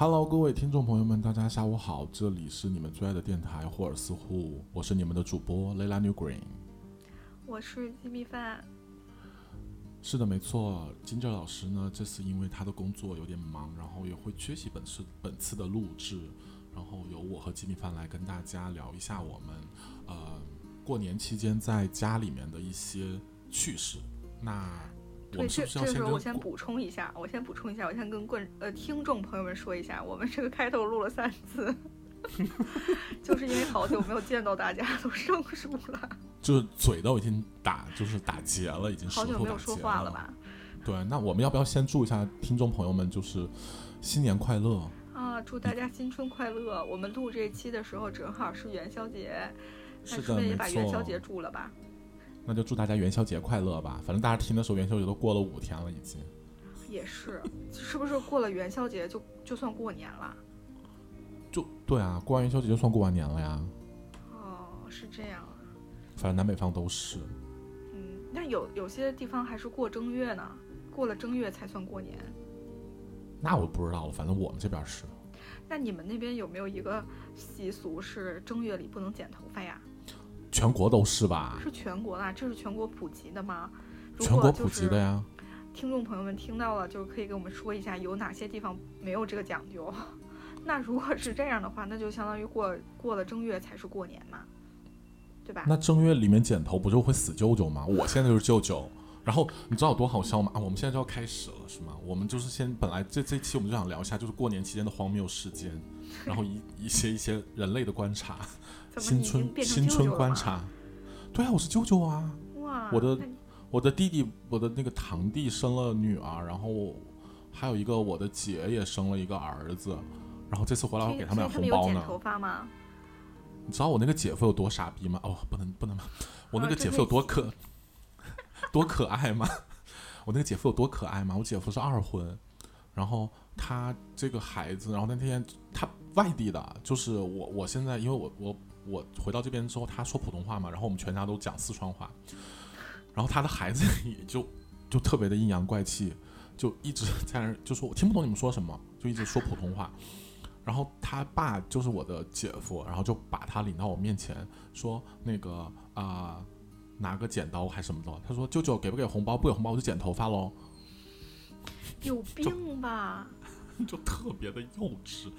Hello，各位听众朋友们，大家下午好，这里是你们最爱的电台霍尔斯户，我是你们的主播 Layla New Green。我是鸡米饭。是的，没错，金哲老师呢，这次因为他的工作有点忙，然后也会缺席本次本次的录制，然后由我和鸡米饭来跟大家聊一下我们呃过年期间在家里面的一些趣事。那我对，们是这这时候不是要先跟我先补充一下，我先补充一下，我先跟观呃听众朋友们说一下，我们这个开头录了三次，就是因为好久没有见到大家，都生疏了，就是嘴都已经打就是打结了，已经好久没有说话了吧？对，那我们要不要先祝一下听众朋友们，就是新年快乐？啊，祝大家新春快乐！我们录这一期的时候正好是元宵节，那是的，没顺便也把元宵。节祝了吧？那就祝大家元宵节快乐吧。反正大家听的时候，元宵节都过了五天了，已经。也是，是不是过了元宵节就就算过年了？就对啊，过完元宵节就算过完年了呀。哦，是这样啊。反正南北方都是。嗯，那有有些地方还是过正月呢，过了正月才算过年。那我不知道了，反正我们这边是。那你们那边有没有一个习俗是正月里不能剪头发呀？全国都是吧？是全国啦，这是全国普及的吗？如全国普及的呀。听众朋友们听到了，就是可以跟我们说一下，有哪些地方没有这个讲究。那如果是这样的话，那就相当于过过了正月才是过年嘛，对吧？那正月里面剪头不就会死舅舅吗？我现在就是舅舅。然后你知道有多好笑吗？啊，我们现在就要开始了，是吗？我们就是先本来这这期我们就想聊一下，就是过年期间的荒谬事件，然后一一些一些人类的观察，怎么新春新春？观察。对啊，我是舅舅啊。哇，我的我的弟弟，我的那个堂弟生了女儿，然后还有一个我的姐也生了一个儿子，然后这次回来我给他们所俩红包呢。你知道我那个姐夫有多傻逼吗？哦，不能不能，我那个姐夫有多可 多可爱吗？我那个姐夫有多可爱吗？我姐夫是二婚，然后他这个孩子，然后那天他外地的，就是我我现在因为我我我回到这边之后，他说普通话嘛，然后我们全家都讲四川话，然后他的孩子也就就特别的阴阳怪气，就一直在那儿就说我听不懂你们说什么，就一直说普通话。然后他爸就是我的姐夫，然后就把他领到我面前说那个啊、拿个剪刀还什么的，他说舅舅给不给红包？不给红包我就剪头发喽，有病吧？就特别的幼稚。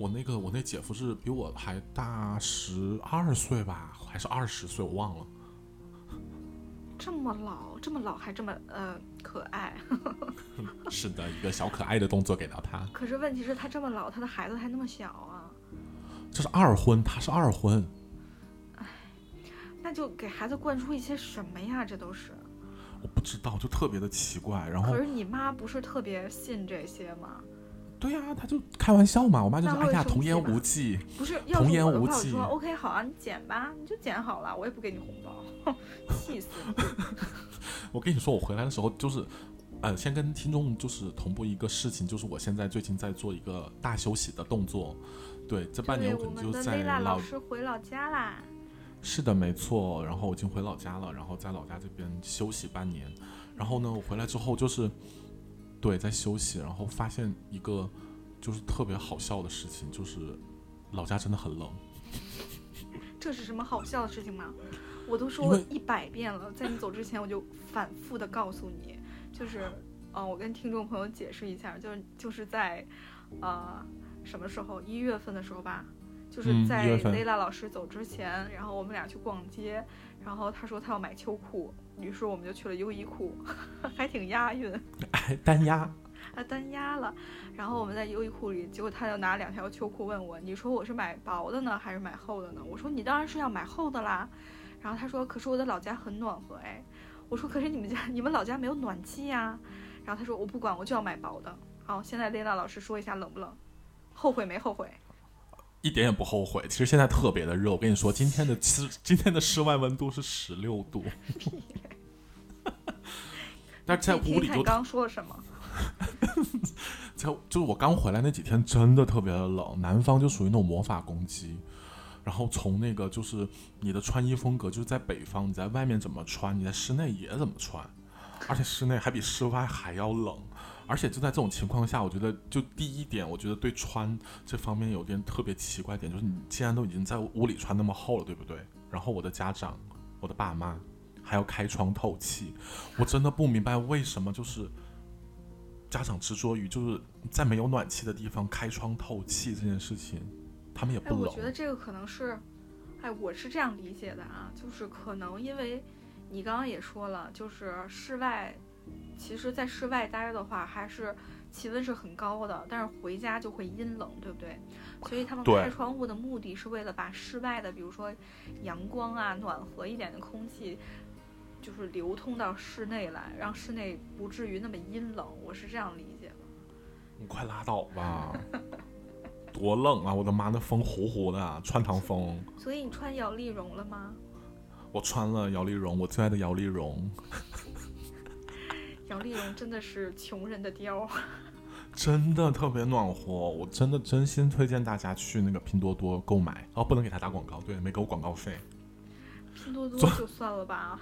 我那个我那姐夫是比我还大十二岁吧，还是二十岁，我忘了。这么老，这么老还这么呃可爱。是的，一个小可爱的动作给到他。可是问题是，他这么老，他的孩子还那么小啊，这是二婚，他是二婚。那就给孩子灌输一些什么呀？这都是。我不知道，就特别的奇怪。然后可是你妈不是特别信这些吗？对呀、他就开玩笑嘛。我妈就说：“哎呀，童言无忌。不是，童言无忌我说 OK 好啊，你剪吧，你就剪好了，我也不给你红包，气死了！”我跟你说，我回来的时候就是，呃，先跟听众就是同步一个事情，就是我现在最近在做一个大休息的动作。对，这半年，我可能就在老老师回老家啦。是的，没错。然后我已经回老家了，然后在老家这边休息半年。然后呢，我回来之后就是，对，在休息，然后发现一个就是特别好笑的事情，就是老家真的很冷。这是什么好笑的事情吗？我都说一百遍了，在你走之前我就反复的告诉你，就是，呃，我跟听众朋友解释一下，就是就是在，呃，什么时候？一月份的时候吧，就是嗯在一月份 Layla 老师走之前，然后我们俩去逛街，然后他说他要买秋裤，于是我们就去了优衣库，还挺押韵。哎，单压。啊单压了，然后我们在优衣库里，结果他就拿两条秋裤问我，你说我是买薄的呢，还是买厚的呢？我说你当然是要买厚的啦。然后他说，可是我的老家很暖和哎。我说，可是你们家你们老家没有暖气呀。然后他说，我不管，我就要买薄的。好，现在丽娜老师说一下冷不冷？后悔没后悔？一点也不后悔。其实现在特别的热，我跟你说，今天的室今天的室外温度是十六度，但是在屋里你刚刚说了什么？在就是我刚回来那几天真的特别的冷，南方就属于那种魔法攻击。然后从那个就是你的穿衣风格，就是在北方，你在外面怎么穿，你在室内也怎么穿，而且室内还比室外还要冷，而且就在这种情况下，我觉得就第一点，我觉得对穿这方面有点特别奇怪点，就是你既然都已经在屋里穿那么厚了，对不对？然后我的家长，我的爸妈还要开窗透气，我真的不明白为什么就是家长执着于就是在没有暖气的地方开窗透气这件事情，他们也哎，不冷我觉。得这个可能是，哎，我是这样理解的啊，就是可能因为你刚刚也说了，就是室外，其实在室外待的话，还是气温是很高的，但是回家就会阴冷，对不对？所以他们开窗户的目的是为了把室外的，比如说阳光啊、暖和一点的空气。就是流通到室内来，让室内不至于那么阴冷，我是这样理解的。你快拉倒吧，多冷啊！我的妈，那风呼呼的啊，穿堂风。所以你穿摇粒绒了吗？我穿了摇粒绒，我最爱的摇粒绒，摇粒绒真的是穷人的貂。真的特别暖和。我真的真心推荐大家去那个拼多多购买。哦，不能给他打广告，对，没给我广告费。拼多多就算了吧。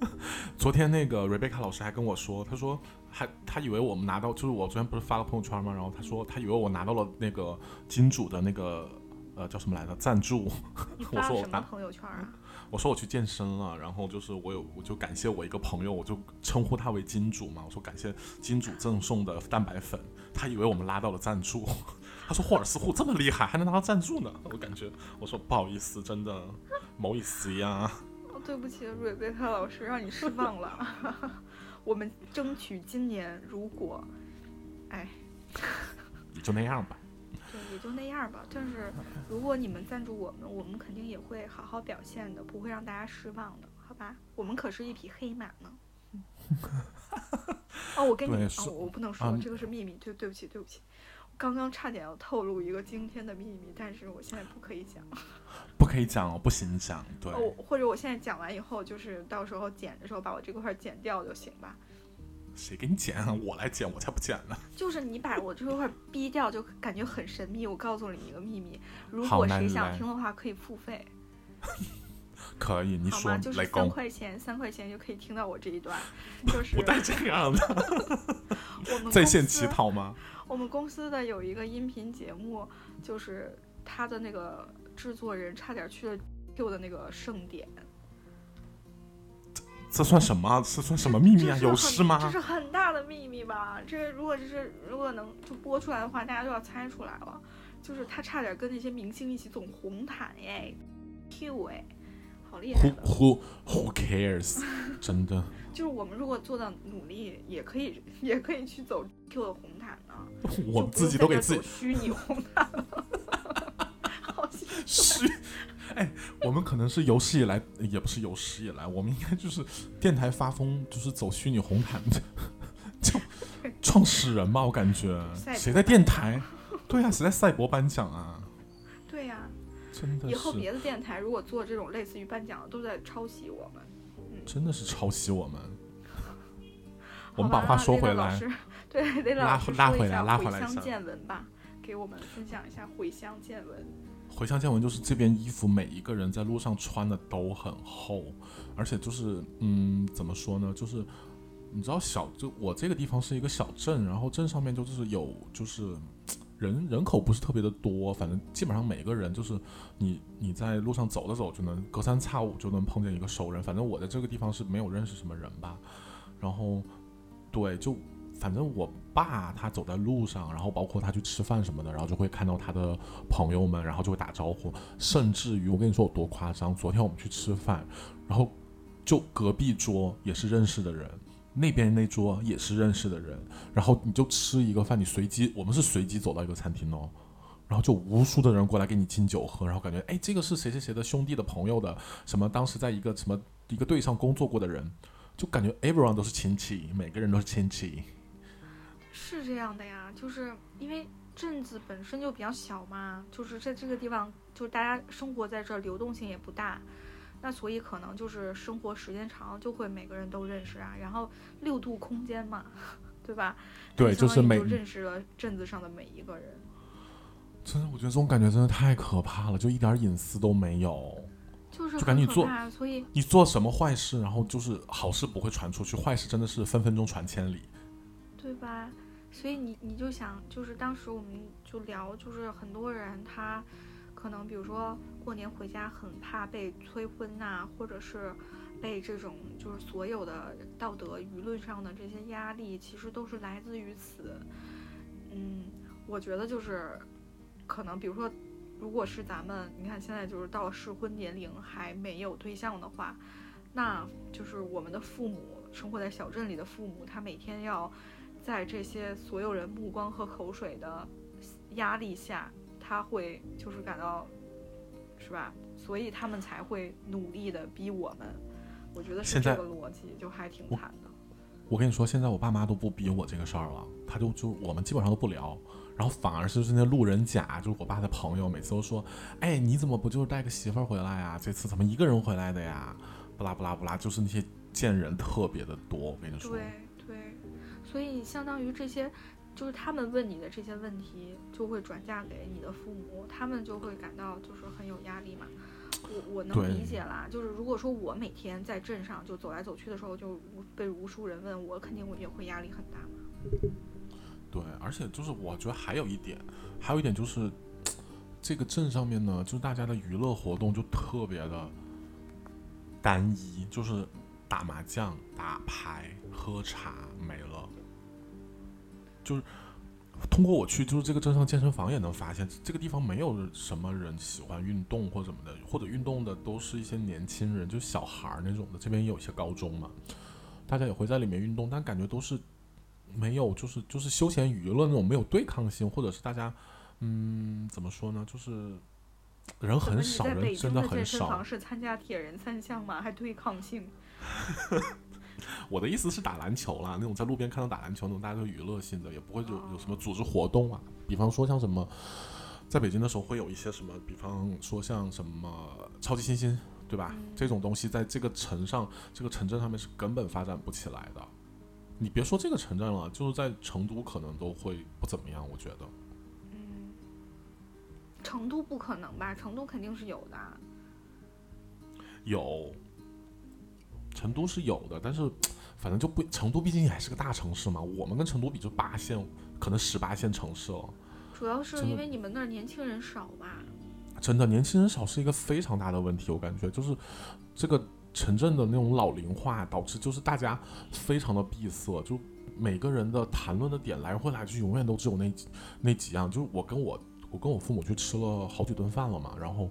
昨天那个 Rebecca 老师还跟我说，他说还他以为我们拿到，就是我昨天不是发了朋友圈吗？然后他说他以为我拿到了那个金主的那个呃叫什么来着赞助。你 我说我发朋友圈啊？我说我去健身了，然后就是我有我就感谢我一个朋友，我就称呼他为金主嘛。我说感谢金主赠送的蛋白粉，他以为我们拉到了赞助。他说霍尔斯户这么厉害，还能拿到赞助呢？我感觉我说不好意思，真的不好意思呀。哦，对不起，瑞贝卡老师，让你失望了。我们争取今年，如果，哎，也就那样吧。对，也就那样吧。但是如果你们赞助我们，我们肯定也会好好表现的，不会让大家失望的，好吧？我们可是一匹黑马呢。嗯 哦，我跟你哦，我我不能说，啊这个是秘密，对，对不起，对不起。刚刚差点要透露一个惊天的秘密，但是我现在不可以讲。不可以讲哦，不行讲。对，哦，或者我现在讲完以后，就是到时候剪的时候把我这块剪掉就行吧。谁给你剪啊？我来剪，我才不剪呢。就是你把我这块儿逼掉，就感觉很神秘。我告诉你一个秘密，如果谁想听的话，可以付费，可以，你说三，块钱，三块钱就可以听到我这一段。就是不带这样的，我们在线乞讨吗？我们公司的有一个音频节目，就是他的那个制作人差点去了 Q 的那个盛典。这算什么？这算什么秘密啊？有事吗这？是很大的秘密吧？这如果这是如果能就播出来的话，大家都要猜出来了。就是他差点跟那些明星一起走红毯耶，Q 哎，好厉害 Who！who who cares？真的，就是我们如果做到努力，也可以也可以去走 Q 的红毯呢。我们自己都给自己虚拟红毯了。好心 虚。哎，我们可能是有史以来，也不是有史以来，我们应该就是电台发疯，就是走虚拟红毯的，就创始人吧，我感觉谁在电台？对啊，谁在赛博颁奖啊？对呀、真的以后，别的电台如果做这种类似于颁奖的，都在抄袭我们。真的是抄袭我们。我们把话说回来，对，雷拉老师拉回来拉回来一下见闻吧，给我们分享一下回乡见闻。回乡见闻就是这边衣服每一个人在路上穿的都很厚，而且就是嗯，怎么说呢？就是你知道小就我这个地方是一个小镇，然后镇上面就是有就是人人口不是特别的多，反正基本上每个人就是你你在路上走着走就能隔三差五就能碰见一个熟人，反正我在这个地方是没有认识什么人吧，然后对就。反正我爸他走在路上，然后包括他去吃饭什么的，然后就会看到他的朋友们，然后就会打招呼，甚至于我跟你说有多夸张，昨天我们去吃饭，然后就隔壁桌也是认识的人，那边那桌也是认识的人，然后你就吃一个饭，你随机，我们是随机走到一个餐厅哦，然后就无数的人过来给你敬酒喝，然后感觉哎这个是谁谁谁的兄弟的朋友的，什么当时在一个什么一个队上工作过的人，就感觉 everyone 都是亲戚，每个人都是亲戚。是这样的呀，就是因为镇子本身就比较小嘛，就是在这个地方，就是大家生活在这儿，流动性也不大，那所以可能就是生活时间长，就会每个人都认识啊。然后六度空间嘛，对吧？对，就是每就认识了镇子上的每一个人。真的，我觉得这种感觉真的太可怕了，就一点隐私都没有。就是就感觉你做所以你做什么坏事，然后就是好事不会传出去，坏事真的是分分钟传千里。对吧？所以你你就想，就是当时我们就聊，就是很多人他可能比如说过年回家很怕被催婚呐、或者是被这种就是所有的道德舆论上的这些压力，其实都是来自于此。嗯，我觉得就是可能比如说，如果是咱们你看现在就是到了适婚年龄还没有对象的话，那就是我们的父母生活在小镇里的父母，他每天要。在这些所有人目光和口水的压力下，他会就是感到，是吧？所以他们才会努力的逼我们。我觉得是这个逻辑，就还挺惨的。我跟你说，现在我爸妈都不逼我这个事儿了，他就就我们基本上都不聊，然后反而是是那路人甲，就是我爸的朋友，每次都说：“哎，你怎么不就是带个媳妇儿回来呀？这次怎么一个人回来的呀？”不拉不拉不拉，就是那些贱人特别的多。我跟你说。对对。所以，相当于这些，就是他们问你的这些问题，就会转嫁给你的父母，他们就会感到就是很有压力嘛。我我能理解啦，就是如果说我每天在镇上就走来走去的时候，就被无数人问，我肯定也会压力很大嘛。对，而且就是我觉得还有一点，还有一点就是，这个镇上面呢，就是大家的娱乐活动就特别的单一，就是打麻将、打牌、喝茶没了。就是通过我去，就是这个镇上健身房也能发现，这个地方没有什么人喜欢运动或什么的，或者运动的都是一些年轻人，就小孩儿那种的。这边也有一些高中嘛，大家也会在里面运动，但感觉都是没有，就是就是休闲娱乐那种，没有对抗性，或者是大家，嗯，怎么说呢？就是人很少，人真的很少。健身房是参加铁人三项吗？还对抗性？我的意思是打篮球啦，那种在路边看到打篮球那种，大家都娱乐性的，也不会有有什么组织活动啊。比方说像什么，在北京的时候会有一些什么，比方说像什么超级星星，对吧？这种东西在这个城上，这个城镇上面是根本发展不起来的。你别说这个城镇了，就是在成都可能都会不怎么样，我觉得。嗯，成都不可能吧？成都肯定是有的。有。成都是有的，但是 反正就不成都，毕竟还是个大城市嘛。我们跟成都比，就八线，可能十八线城市了。主要是因为你们那儿年轻人少吧？真的，年轻人少是一个非常大的问题。我感觉就是这个城镇的那种老龄化，导致就是大家非常的闭塞，就每个人的谈论的点来回来去，永远都只有那那几样。就是我跟我我跟我父母去吃了好几顿饭了嘛，然后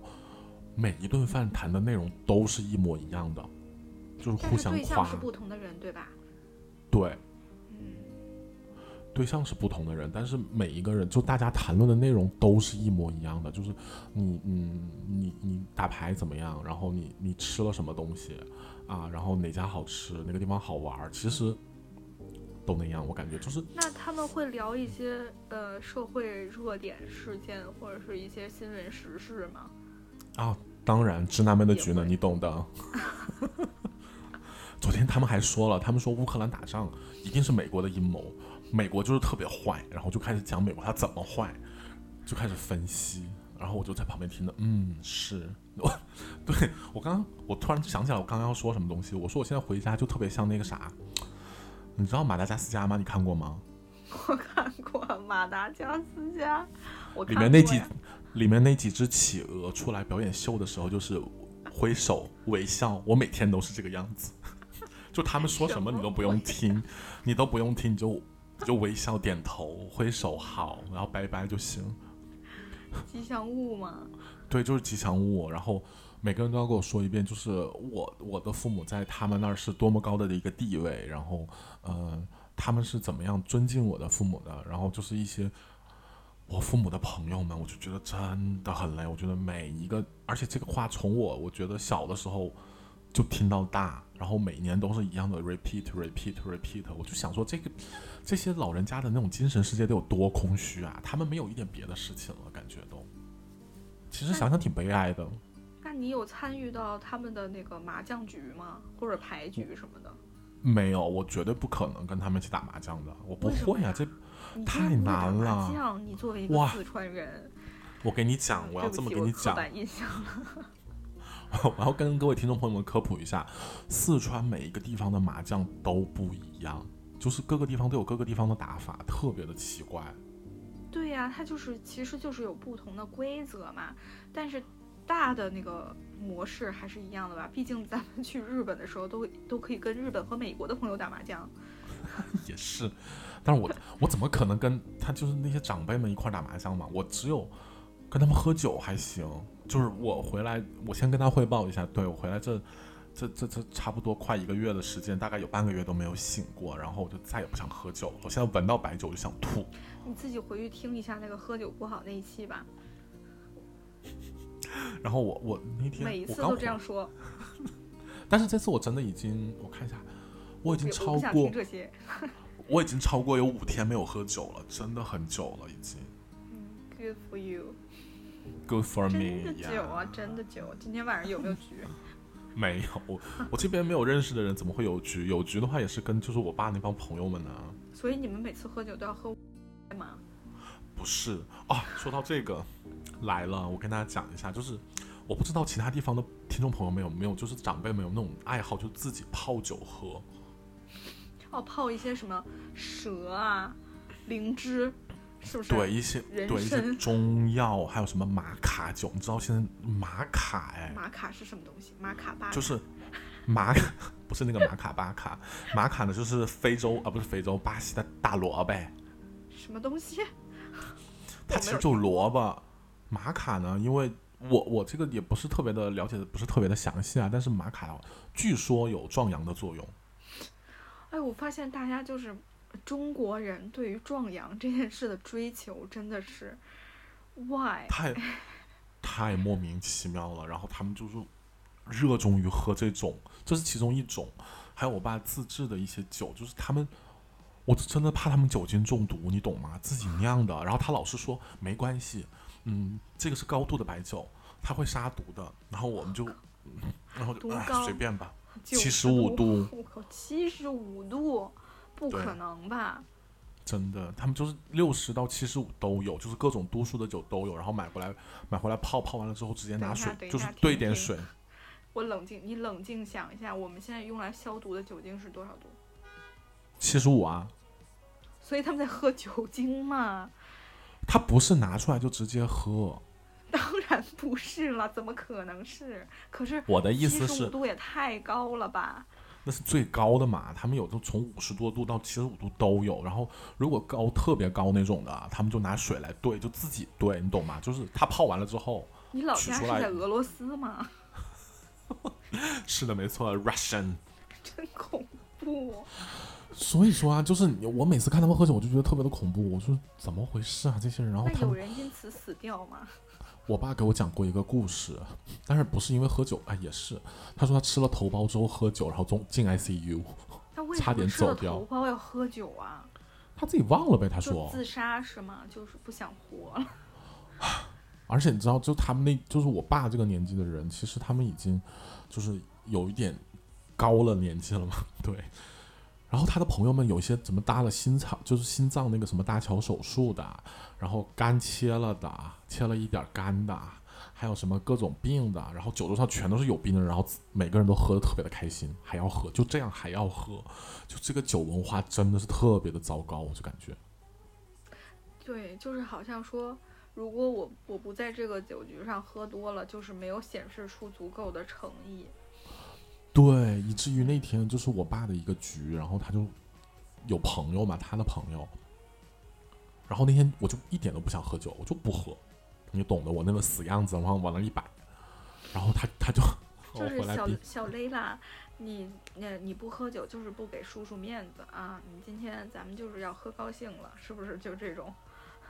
每一顿饭谈的内容都是一模一样的。就是互相夸。对象是不同的人，对吧？对，嗯，对象是不同的人，但是每一个人就大家谈论的内容都是一模一样的，就是你，嗯，你你打牌怎么样？然后你你吃了什么东西啊？然后哪家好吃？哪个地方好玩？其实都那样，我感觉就是。那他们会聊一些呃社会热点事件或者是一些新闻时事吗？啊，当然，直男们的局呢，你懂的。昨天他们还说了，他们说乌克兰打仗一定是美国的阴谋，美国就是特别坏，然后就开始讲美国他怎么坏，就开始分析，然后我就在旁边听着，嗯，是，我，对我刚刚我突然就想起来，我刚刚要说什么东西，我说我现在回家就特别像那个啥，你知道马达加斯加吗？你看过吗？我看过马达加斯加，我里面那几里面那几只企鹅出来表演秀的时候，就是挥手微笑，我每天都是这个样子。就他们说什么你都不用听，你都不用听，你就就微笑点头挥手好，然后拜拜就行。吉祥物吗？对，就是吉祥物。然后每个人都要跟我说一遍，就是我我的父母在他们那儿是多么高的一个地位，然后呃他们是怎么样尊敬我的父母的，然后就是一些我父母的朋友们，我就觉得真的很累。我觉得每一个，而且这个话从我我觉得小的时候就听到大。然后每年都是一样的 repeat repeat repeat，我就想说这个这些老人家的那种精神世界得有多空虚啊！他们没有一点别的事情了，感觉都，其实想想挺悲哀的。那你有参与到他们的那个麻将局吗？或者牌局什么的？没有，我绝对不可能跟他们一起打麻将的，我不会啊，这太难了。麻将，你作为一个四川人，我给你讲，我要这么给你讲。我要跟各位听众朋友们科普一下，四川每一个地方的麻将都不一样，就是各个地方都有各个地方的打法，特别的奇怪。对呀、它就是其实就是有不同的规则嘛，但是大的那个模式还是一样的吧？毕竟咱们去日本的时候都都可以跟日本和美国的朋友打麻将。也是，但是我我怎么可能跟他就是那些长辈们一块儿打麻将嘛？我只有跟他们喝酒还行，就是我回来，我先跟他汇报一下，对我回来这这这这差不多快一个月的时间，大概有半个月都没有醒过，然后我就再也不想喝酒了，我现在闻到白酒就想吐。你自己回去听一下那个喝酒不好那一期吧，然后我我那天每一次都这样，说，但是这次我真的已经我看一下，我已经超过。我已经超过有五天没有喝酒了，真的很久了，已经。嗯，Good for you，Good for me 的酒啊，真的酒。今天晚上有没有局？没有，我我这边没有认识的人，怎么会有局？有局的话也是跟就是我爸那帮朋友们呢、所以你们每次喝酒都要喝吗？不是啊。说到这个，来了，我跟大家讲一下，就是我不知道其他地方的听众朋友们有没有，就是长辈们有那种爱好，就自己泡酒喝。哦，泡一些什么蛇啊、灵芝，是不是？对一些人对一些参中药，还有什么玛卡酒，你知道现在玛卡哎，玛卡是什么东西？玛卡巴就是玛卡，不是那个玛卡巴卡，玛卡呢就是非洲啊，不是非洲，巴西的大萝卜。什么东西？它其实就萝卜。玛卡呢，因为我我这个也不是特别的了解的，不是特别的详细啊。但是玛卡据说有壮阳的作用。哎，我发现大家就是中国人对于壮阳这件事的追求真的是，why？太太莫名其妙了。然后他们就是热衷于喝这种，这是其中一种。还有我爸自制的一些酒，就是他们，我真的怕他们酒精中毒，你懂吗？自己酿的。然后他老是说没关系，嗯，这个是高度的白酒，它会杀毒的。然后我们就，嗯然后就哎随便吧。95 75度，我靠，七十五度，不可能吧？真的，他们就是六十到七十五都有，就是各种度数的酒都有，然后买回来买回来泡泡完了之后直接拿水就是兑点水，我冷静，你冷静想一下，我们现在用来消毒的酒精是多少度？七十五啊，所以他们在喝酒精嘛？他不是拿出来就直接喝。当然不是了，怎么可能是？可是我的意思是，度也太高了吧？那是最高的嘛，他们有的从五十多度到七十五度都有，然后如果高特别高那种的，他们就拿水来兑，就自己兑，你懂吗？就是他泡完了之后，你老家是在俄罗斯吗？是的，没错，Russian。真恐怖！所以说啊，就是我每次看他们喝酒，我就觉得特别的恐怖。我说怎么回事啊，这些人？然后他们，人因此死掉吗？我爸给我讲过一个故事，但是不是因为喝酒啊，也是，他说他吃了头孢之后喝酒，然后中进 ICU，他为差点走掉头孢要喝酒啊？他自己忘了呗，他说。自杀是吗？就是不想活了。而且你知道，就他们那，就是我爸这个年纪的人，其实他们已经就是有一点高了年纪了嘛，对。然后他的朋友们有一些怎么搭了心脏，就是心脏那个什么搭桥手术的，然后肝切了的，切了一点肝的，还有什么各种病的，然后酒桌上全都是有病的人，然后每个人都喝的特别的开心，还要喝，就这样还要喝，就这个酒文化真的是特别的糟糕，我就感觉。对，就是好像说，如果我我不在这个酒局上喝多了，就是没有显示出足够的诚意。对，以至于那天就是我爸的一个局，然后他就有朋友嘛，他的朋友，然后那天我就一点都不想喝酒，我就不喝，你懂得我那个死样子，然后往那一摆，然后他他就 就是小小雷拉，你那你不喝酒就是不给叔叔面子啊！你今天咱们就是要喝高兴了，是不是？就这种，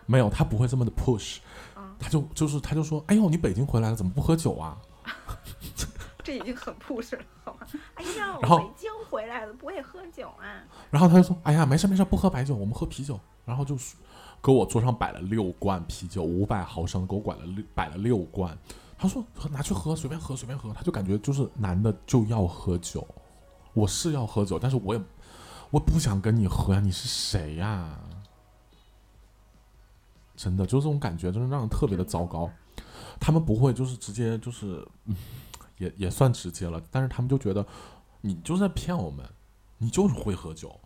没有，他不会这么的 push，啊，他就就是他就说，哎呦，你北京回来了，怎么不喝酒啊？这已经很 push 了，好吗？哎呀，我北京回来了，不会喝酒啊！然后他就说，哎呀，没事没事，不喝白酒，我们喝啤酒。然后就是给我桌上摆了六罐啤酒，五百毫升，给我摆了六摆了六罐。他说拿去喝，随便喝随便喝。他就感觉就是男的就要喝酒，我是要喝酒，但是我也我不想跟你喝呀，你是谁呀？真的，就这种感觉，真的让人特别的糟糕。他们不会就是直接就是，嗯，也也算直接了，但是他们就觉得你就是在骗我们，你就是会喝酒，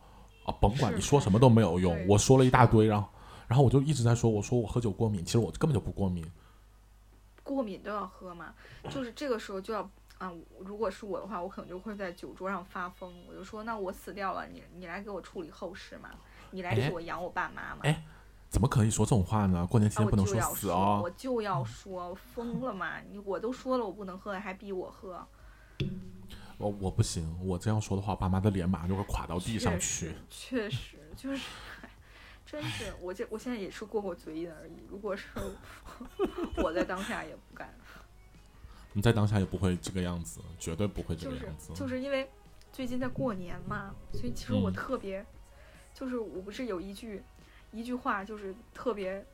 啊，甭管你说什么都没有用。我说了一大堆，然后然后我就一直在说，我说我喝酒过敏，其实我根本就不过敏。过敏都要喝嘛，就是这个时候就要啊，如果是我的话，我可能就会在酒桌上发疯，我就说那我死掉了，你你来给我处理后事嘛，你来哎替我养我爸妈嘛。哎怎么可以说这种话呢？过年期啊，我间不能说，死哦我。就要说，疯了嘛！你我都说了我不能喝，还逼我喝，我我不行，我这样说的话，爸妈的脸马上就会垮到地上确去实。确实就是，真是我这我现在也是过过嘴瘾而已。如果是 我在当下也不敢，你在当下也不会这个样子，绝对不会这个样子。就是因为最近在过年嘛，所以其实我嗯特别，就是我不是有一句一句话，就是特别，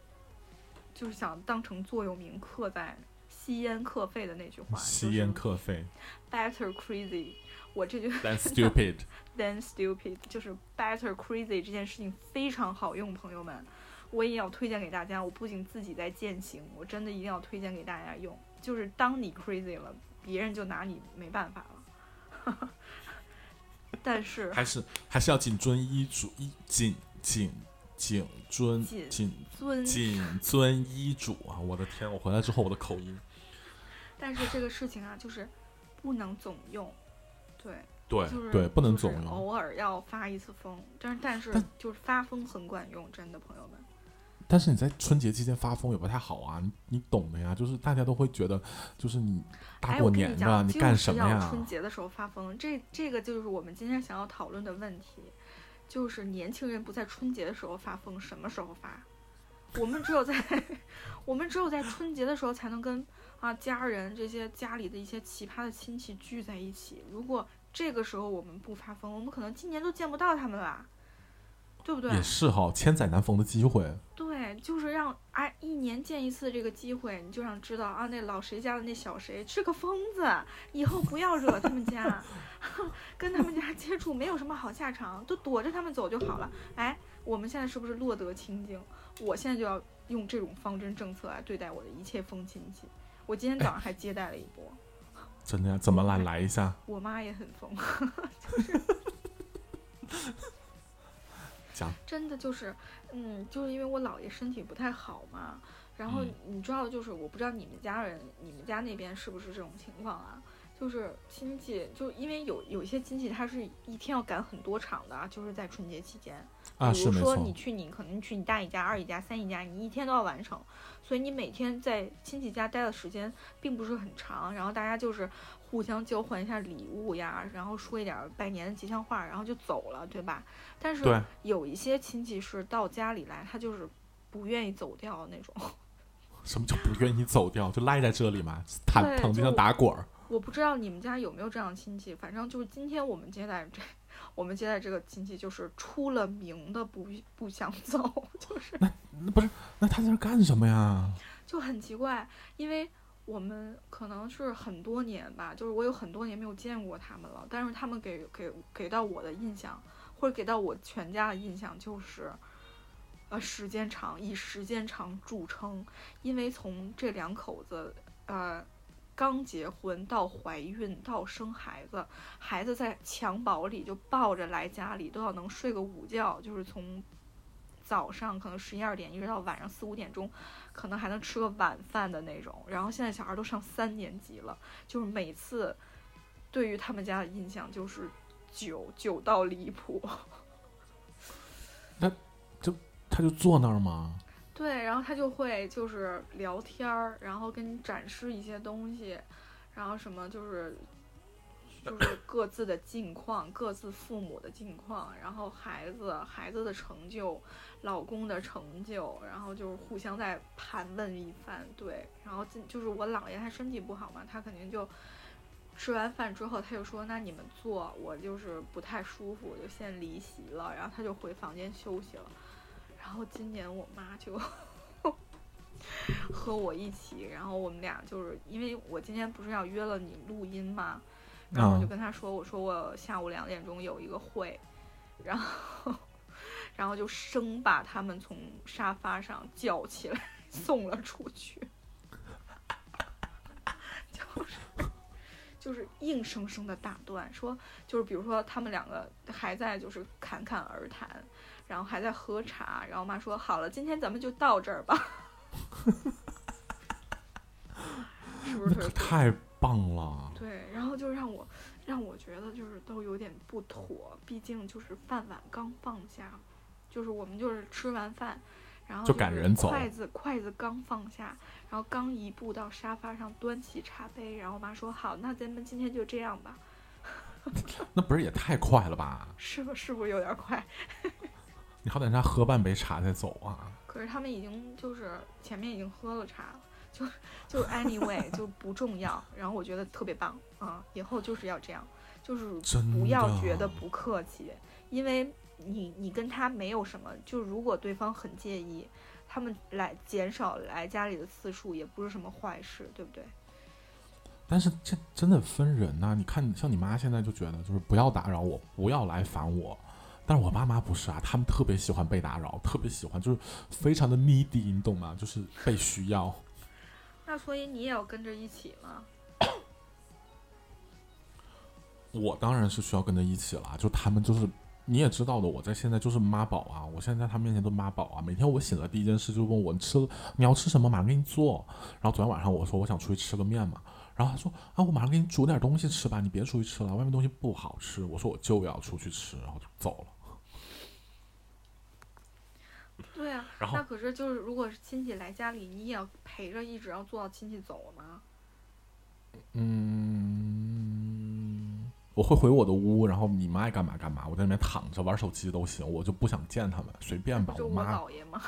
就是想当成座右铭刻在吸烟课费的那句话，吸烟克肺 better crazy。我这句，That's stupid。than stupid，就是 better crazy 这件事情非常好用，朋友们，我也要推荐给大家。我不仅自己在践行，我真的一定要推荐给大家用。就是当你 crazy 了，别人就拿你没办法了。但是还是还是要谨遵医嘱，医谨谨谨遵谨遵，谨遵医嘱啊！我的天，我回来之后我的口音，但是这个事情啊，就是不能总用。对，对就是对，不能就是总用。偶尔要发一次疯，但是但是就是发疯很管用，真的朋友们。但是你在春节期间发疯也不太好啊，你你懂的呀，就是大家都会觉得，就是你大哎，过年的，你，干什么呀？春节的时候发疯，这这个就是我们今天想要讨论的问题，就是年轻人不在春节的时候发疯，什么时候发？我们只有在 我们只有在春节的时候才能跟啊家人这些家里的一些奇葩的亲戚聚在一起。如果这个时候我们不发疯，我们可能今年都见不到他们了，对不对？也是哈，千载难逢的机会。对，就是让哎一年见一次这个机会，你就想知道啊，那老谁家的那小谁是个疯子，以后不要惹他们家，跟他们家接触没有什么好下场，都躲着他们走就好了。哎，我们现在是不是落得清净？我现在就要用这种方针政策来对待我的一切疯亲戚。我今天早上还接待了一波，真的呀？怎么来 来一下？我妈也很疯，讲。真的就是，嗯，就是因为我姥爷身体不太好嘛，然后嗯。你知道，就是我不知道你们家人，你们家那边是不是这种情况啊？就是亲戚，就因为有有一些亲戚他是一天要赶很多场的啊，就是在春节期间，啊，比如说你去你可能去你大姨家、二姨家、三姨家，你一天都要完成，所以你每天在亲戚家待的时间并不是很长，然后大家就是互相交换一下礼物呀，然后说一点儿拜年的吉祥话，然后就走了，对吧？但是有一些亲戚是到家里来，他就是不愿意走掉那种。什么叫不愿意走掉？就赖在这里嘛，躺对躺地上打滚儿。我不知道你们家有没有这样的亲戚，反正就是今天我们接待这，我们接待这个亲戚就是出了名的不不想走，就是那不是？那他在这儿干什么呀？就很奇怪，因为我们可能是很多年吧，就是我有很多年没有见过他们了，但是他们给给给到我的印象，或者给到我全家的印象就是，呃，时间长，以时间长著称，因为从这两口子，呃。刚结婚到怀孕到生孩子，孩子在襁褓里就抱着来家里，都要能睡个午觉，就是从早上可能十一二点一直到晚上四五点钟，可能还能吃个晚饭的那种。然后现在小孩都上三年级了，就是每次对于他们家的印象就是久久到离谱。他就坐那儿吗？对，然后他就会就是聊天儿，然后跟你展示一些东西，然后什么就是就是各自的近况，各自父母的近况，然后孩子孩子的成就，老公的成就，然后就是互相在盘问一番。对，然后今就是我姥爷他身体不好嘛，他肯定就吃完饭之后他就说那你们坐，我就是不太舒服，我就先离席了，然后他就回房间休息了。然后今年我妈就 和我一起，然后我们俩就是因为我今天不是要约了你录音嘛，然后我就啊跟他说，我说我下午两点钟有一个会，然后 然后就生把他们从沙发上叫起来送了出去，就是就是硬生生的打断，说就是比如说他们两个还在就是侃侃而谈，然后还在喝茶，然后我妈说好了，今天咱们就到这儿吧，是不是太棒了。对，然后就让我让我觉得就是都有点不妥，毕竟就是饭碗刚放下，就是我们就是吃完饭，然后就赶人走筷子筷子刚放下，然后刚一步到沙发上端起茶杯，然后我妈说好，那咱们今天就这样吧，那不是也太快了吧？是不是不是有点快？你好歹让他喝半杯茶再走啊！可是他们已经就是前面已经喝了茶了，就就 anyway 就不重要。然后我觉得特别棒啊、以后就是要这样，就是不要觉得不客气，因为你你跟他没有什么，就如果对方很介意，他们来减少来家里的次数也不是什么坏事，对不对？但是这真的分人呐、你看，像你妈现在就觉得就是不要打扰我，不要来烦我。但是我爸妈不是啊，他们特别喜欢被打扰，特别喜欢就是非常的 needy，你懂吗？就是被需要。那所以你也要跟着一起吗？我当然是需要跟着一起啦，就他们就是你也知道的，我在现在就是妈宝啊，我现在在他们面前都妈宝啊。每天我醒了第一件事就问我你吃你要吃什么，马上给你做。然后昨天晚上我说我想出去吃个面嘛，然后他说啊我马上给你煮点东西吃吧，你别出去吃了，外面东西不好吃。我说我就要出去吃，然后就走了。对啊，然后那可是就是如果是亲戚来家里，你也要陪着一直要做到亲戚走了吗？嗯，我会回我的屋，然后你们爱干嘛干嘛，我在里面躺着玩手机都行，我就不想见他们，随便吧。就我妈姥爷吗？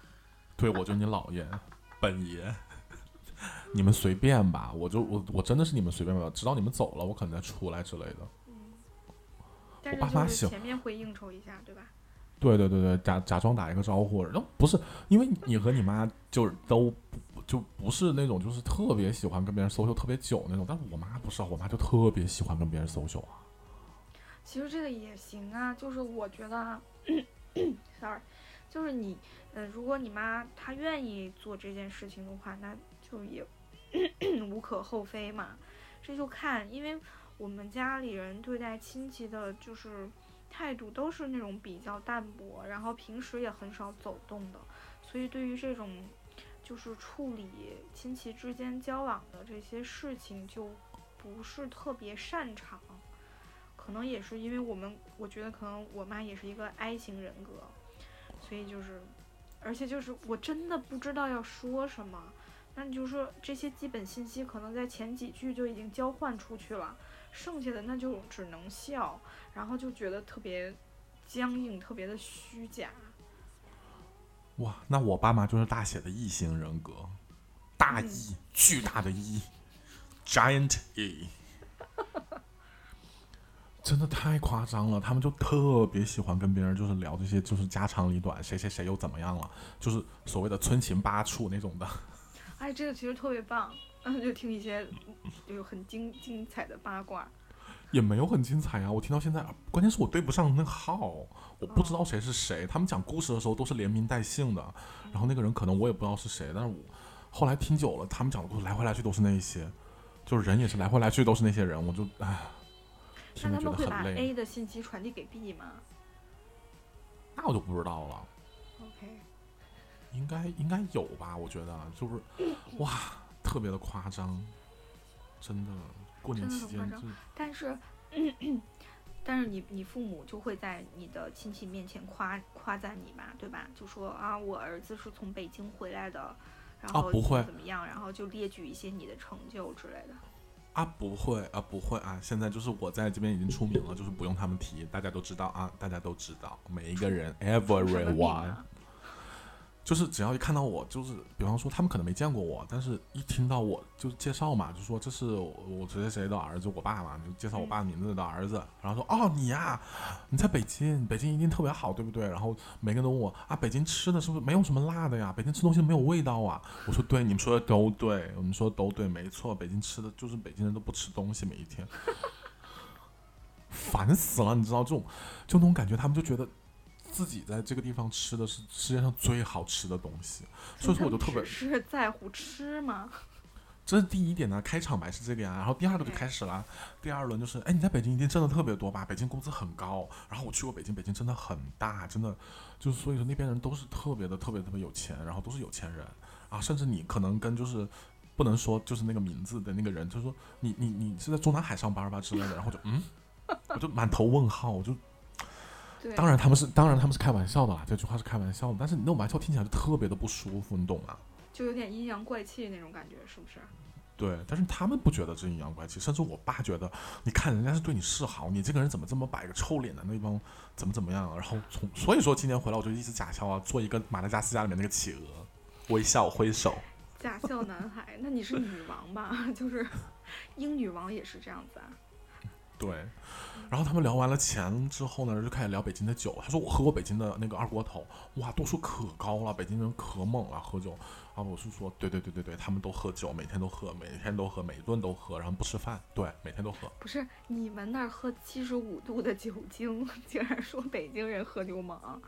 对，我就你姥爷、本爷，你们随便吧，我就我我真的是你们随便吧，直到你们走了，我可能再出来之类的。但是爸妈喜就是前面会应酬一下，对吧？对对对对，假假装打一个招呼，然后不是因为你和你妈就是都就不是那种就是特别喜欢跟别人 social 特别久那种，但是我妈不是啊，我妈就特别喜欢跟别人 social 啊。其实这个也行啊，就是我觉得啊，sorry，就是你，呃，如果你妈她愿意做这件事情的话，那就也 无可厚非嘛。这就看，因为我们家里人对待亲戚的，就是态度都是那种比较淡薄，然后平时也很少走动的，所以对于这种就是处理亲戚之间交往的这些事情，就不是特别擅长。可能也是因为我们，我觉得可能我妈也是一个 I 型人格，所以就是，而且就是我真的不知道要说什么，那你就说这些基本信息可能在前几句就已经交换出去了，剩下的那就只能笑，然后就觉得特别僵硬，特别的虚假。哇，那我爸妈就是大写的异型人格，大嗯 E，、巨大的 E，giant E，真的太夸张了。他们就特别喜欢跟别人就是聊这些就是家长里短，谁谁谁又怎么样了，就是所谓的村情八处那种的。哎，这个其实特别棒，嗯，就听一些有很精精彩的八卦。也没有很精彩啊！我听到现在，关键是我对不上那个号，我不知道谁是谁。他们讲故事的时候都是连名带姓的，然后那个人可能我也不知道是谁，但是我后来听久了，他们讲的故事来回来去都是那一些，就是人也是来回来去都是那些人，我就唉，听那着觉得他们会把。A 的信息传递给 B 吗那我就不知道了，？OK，应该应该有吧？我觉得就是 哇，特别的夸张，真的。过年期真的很夸张间就是但是，但是你你父母就会在你的亲戚面前夸夸赞你吧，对吧？就说啊，我儿子是从北京回来的，然后怎么啊不会怎么样，然后就列举一些你的成就之类的。啊，不会啊，不会啊！现在就是我在这边已经出名了，就是不用他们提，大家都知道啊，大家都知道，每一个人，everyone，啊？就是只要一看到我，就是比方说他们可能没见过我，但是一听到我就是介绍嘛，就说这是我我谁谁谁的儿子，我爸嘛，就介绍我爸名字的儿子，然后说哦你呀、你在北京，北京一定特别好，对不对？然后每个人都问我啊，北京吃的是不是没有什么辣的呀？北京吃东西没有味道啊？我说对，你们说的都对，我们说的都对，没错，北京吃的就是北京人都不吃东西，每一天。烦死了，你知道这种，就那种感觉，他们就觉得自己在这个地方吃的是世界上最好吃的东西所以说我就特别是在乎吃吗？这是第一点呢，开场白是这个呀，然后第二个就开始了，第二轮就是，哎，你在北京一定挣的特别多吧？北京工资很高，然后我去过北京，北京真的很大，真的，就是所以说那边人都是特别的特别特别有钱，然后都是有钱人啊，甚至你可能跟就是不能说就是那个名字的那个人，就是说你你你是在中南海上班吧之类的，然后就嗯，我就满头问号，我就。当然他们是，当然他们是开玩笑的啦，这句话是开玩笑的，但是你那种玩笑听起来就特别的不舒服，你懂吗？就有点阴阳怪气那种感觉，是不是？对，但是他们不觉得这阴阳怪气，甚至我爸觉得，你看人家是对你示好，你这个人怎么这么摆个臭脸的那帮怎么怎么样？然后从所以说今年回来我就一直假笑啊，做一个马达加斯加里面那个企鹅，微笑挥手。假笑男孩，那你是女王吧？就是英女王也是这样子啊。对，然后他们聊完了钱之后呢，就开始聊北京的酒。他说我喝过北京的那个二锅头，哇，度数可高了，北京人可猛了，喝酒。啊，我是说，对对对对对，他们都喝酒，每天都喝，每天都喝，每一顿都喝，然后不吃饭，对，每天都喝。不是你们那儿喝七十五度的酒精，竟然说北京人喝流氓？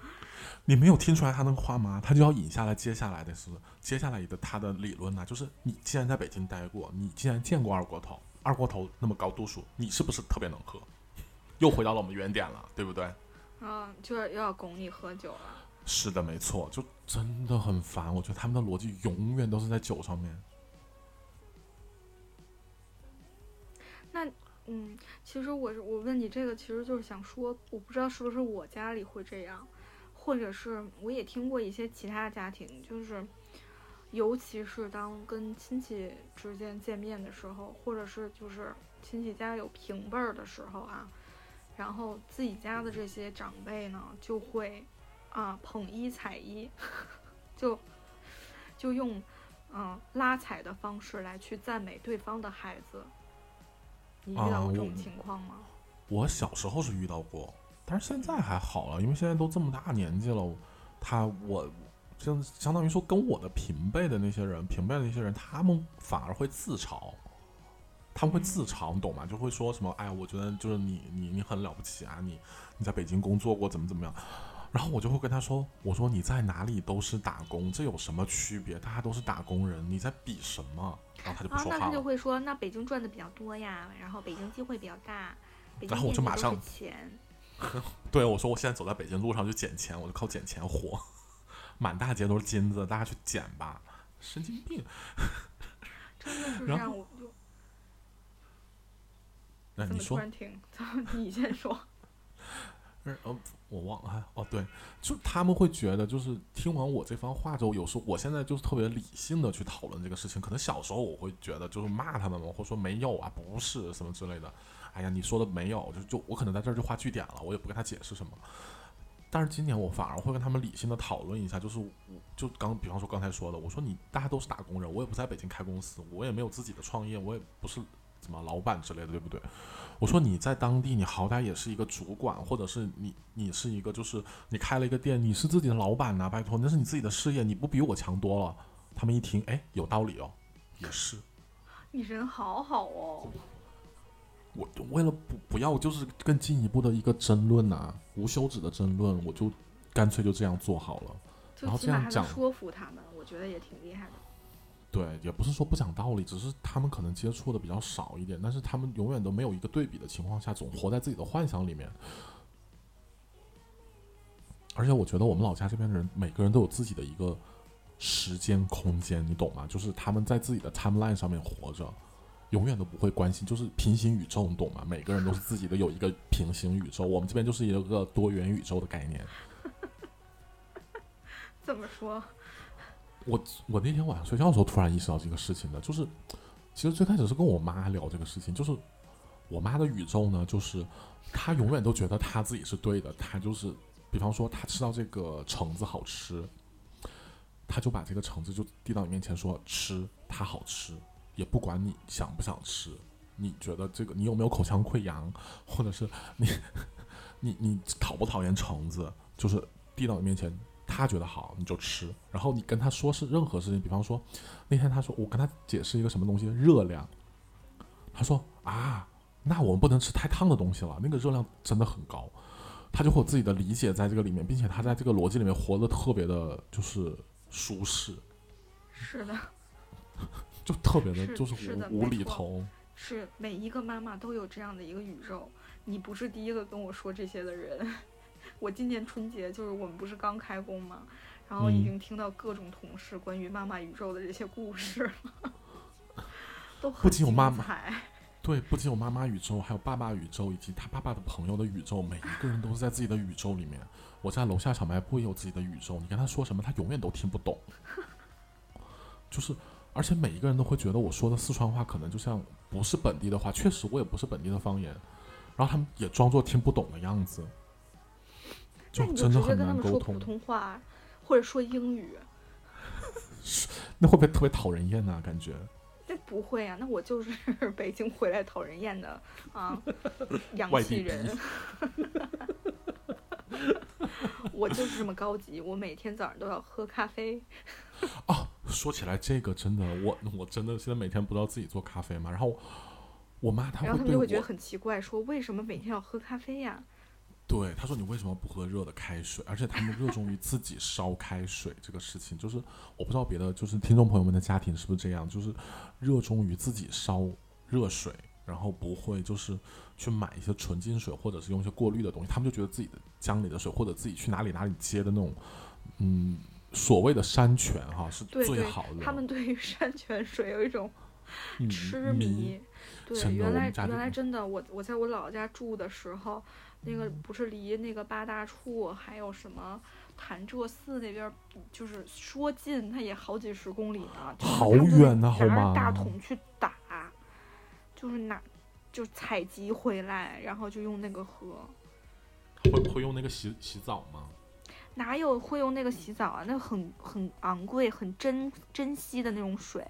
你没有听出来他那个话吗？他就要引下来接下来的是接下来的他的理论呢，就是你既然在北京待过，你既然见过二锅头。二锅头那么高度数，你是不是特别能喝？又回到了我们原点了，对不对？嗯，就是又要拱你喝酒了。是的，没错，就真的很烦。我觉得他们的逻辑永远都是在酒上面。那，嗯，其实我我问你这个，其实就是想说，我不知道是不是我家里会这样，或者是我也听过一些其他家庭，就是。尤其是当跟亲戚之间见面的时候，或者是就是亲戚家有平辈儿的时候啊，然后自己家的这些长辈呢，就会啊捧一踩一，就就用嗯拉踩的方式来去赞美对方的孩子。你遇到过这种情况吗？我小时候是遇到过，但是现在还好了，因为现在都这么大年纪了，他我。相相当于说，跟我的平辈的那些人，平辈的那些人，他们反而会自嘲，他们会自嘲，你懂吗？就会说什么，哎，我觉得就是你，你，你很了不起啊，你，你在北京工作过，怎么怎么样？然后我就会跟他说，我说你在哪里都是打工，这有什么区别？大家都是打工人，你在比什么？然后他就不说话了。那他就会说，那北京赚的比较多呀，然后北京机会比较大，然后我就马上钱。对，我说我现在走在北京路上就捡钱，我就靠捡钱活。满大街都是金子，大家去捡吧！神经病，真的是这样，我就。那你说，你先说。呃，我忘了。哦，对，就他们会觉得，就是听完我这番话之后，有时候我现在就是特别理性的去讨论这个事情。可能小时候我会觉得，就是骂他们嘛，或者说没有啊，不是什么之类的。哎呀，你说的没有，就就我可能在这儿就画句点了，我也不跟他解释什么。但是今年我反而会跟他们理性的讨论一下，就是我就刚比方说刚才说的，我说你大家都是打工人，我也不在北京开公司，我也没有自己的创业，我也不是什么老板之类的，对不对？我说你在当地，你好歹也是一个主管，或者是你你是一个就是你开了一个店，你是自己的老板呐，拜托，那是你自己的事业，你不比我强多了？他们一听，哎，有道理哦，也是。你人好好哦。我为了不不要就是更进一步的一个争论呐，无休止的争论，我就干脆就这样做好了。然后这样讲说服他们，我觉得也挺厉害的。对，也不是说不讲道理，只是他们可能接触的比较少一点，但是他们永远都没有一个对比的情况下，总活在自己的幻想里面。而且我觉得我们老家这边的人，每个人都有自己的一个时间空间，你懂吗？就是他们在自己的 timeline 上面活着。永远都不会关心，就是平行宇宙，你懂吗？每个人都是自己的有一个平行宇宙，我们这边就是一个多元宇宙的概念。怎么说？我我那天晚上睡觉的时候突然意识到这个事情的，就是其实最开始是跟我妈聊这个事情，就是我妈的宇宙呢，就是她永远都觉得她自己是对的，她就是比方说她吃到这个橙子好吃，她就把这个橙子就递到你面前说吃，它好吃。也不管你想不想吃，你觉得这个你有没有口腔溃疡，或者是你你你讨不讨厌橙子，就是递到你面前，他觉得好你就吃，然后你跟他说是任何事情，比方说那天他说我跟他解释一个什么东西热量，他说啊，那我们不能吃太烫的东西了，那个热量真的很高，他就会有自己的理解在这个里面，并且他在这个逻辑里面活得特别的就是舒适，是的。就特别的，是就是是无无厘头。是每一个妈妈都有这样的一个宇宙，你不是第一个跟我说这些的人。我今年春节就是我们不是刚开工嘛，然后已嗯经听到各种同事关于妈妈宇宙的这些故事了，都很不仅有妈妈对，不仅有妈妈宇宙，还有爸爸宇宙，以及他爸爸的朋友的宇宙，每一个人都是在自己的宇宙里面。我在楼下小卖部也有自己的宇宙，你跟他说什么，他永远都听不懂。就是，而且每一个人都会觉得我说的四川话可能就像不是本地的话，确实我也不是本地的方言，然后他们也装作听不懂的样子，就真的很难沟通。通话，或者说英语。那会不会特别讨人厌呢、感觉那不会啊，那我就是 北京回来讨人厌的啊，洋外地气人。我就是这么高级，我每天早上都要喝咖啡。哦，说起来这个真的，我我真的现在每天不知道自己做咖啡嘛，然后我妈她然后他们就会觉得很奇怪，说为什么每天要喝咖啡呀？对，他说你为什么不喝热的开水？而且他们热衷于自己烧开水这个事情，就是我不知道别的，就是听众朋友们的家庭是不是这样，就是热衷于自己烧热水，然后不会就是去买一些纯净水，或者是用一些过滤的东西，他们就觉得自己的江里的水，或者自己去哪里哪里接的那种，嗯，所谓的山泉哈是最好的。他们对于山泉水有一种嗯痴迷迷。对，原来原来真的，我我在我姥姥家住的时候，那个不是离那个八大处还有什么潭柘寺那边儿，就是说近它也好几十公里呢，就是好远呢好拿着大桶去打，就是拿就采集回来，然后就用那个喝。会会用那个洗洗澡吗？哪有会用那个洗澡啊？那很很昂贵、很珍珍惜的那种水，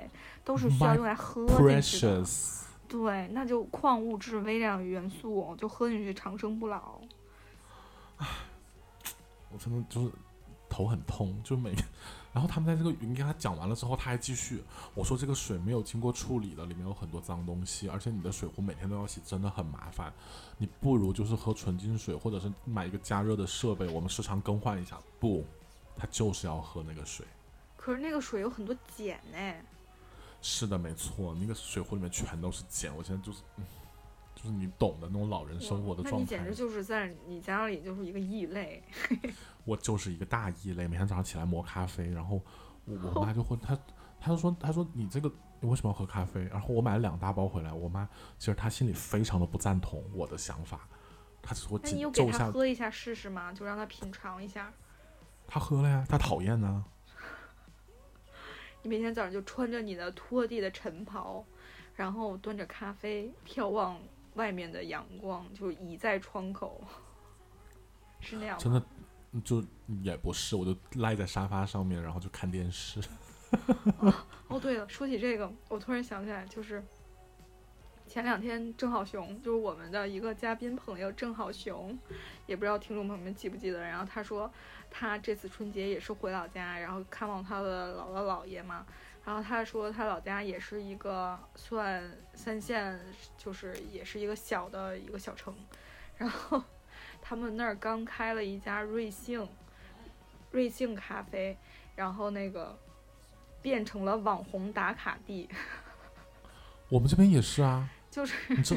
都是需要用来喝进去的。Precious，对，那就矿物质、微量元素，就喝进去长生不老。我真的就是头很痛，就每，然后他们在这个你跟他讲完了之后，他还继续我说这个水没有经过处理的，里面有很多脏东西，而且你的水壶每天都要洗，真的很麻烦。你不如就是喝纯净水，或者是买一个加热的设备，我们时常更换一下。不，他就是要喝那个水。可是那个水有很多碱呢。是的，没错，那个水壶里面全都是碱。我现在就是，嗯就是你懂的那种老人生活的状态那你简直。就是在你家里就是一个异类。我就是一个大异类，每天早上起来磨咖啡，然后我 我妈就会她她就说她说你这个你为什么要喝咖啡？然后我买了两大包回来，我妈其实她心里非常的不赞同我的想法，她只说那你有紧皱下，给她喝一下试试吗？就让她品尝一下。她喝了呀，她讨厌呢。你每天早上就穿着你的拖地的晨袍，然后端着咖啡，眺望外面的阳光，就倚在窗口，是那样吗？真的就也不是，我就赖在沙发上面，然后就看电视。哦，对了，说起这个，我突然想起来，就是前两天郑好雄，就是我们的一个嘉宾朋友郑好雄，也不知道听众朋友们记不记得。然后他说，他这次春节也是回老家，然后看望他的姥姥姥爷嘛。然后他说，他老家也是一个算三线，就是也是一个小的一个小城。然后他们那儿刚开了一家瑞幸，瑞幸咖啡，然后那个变成了网红打卡地，我们这边也是啊，就是你这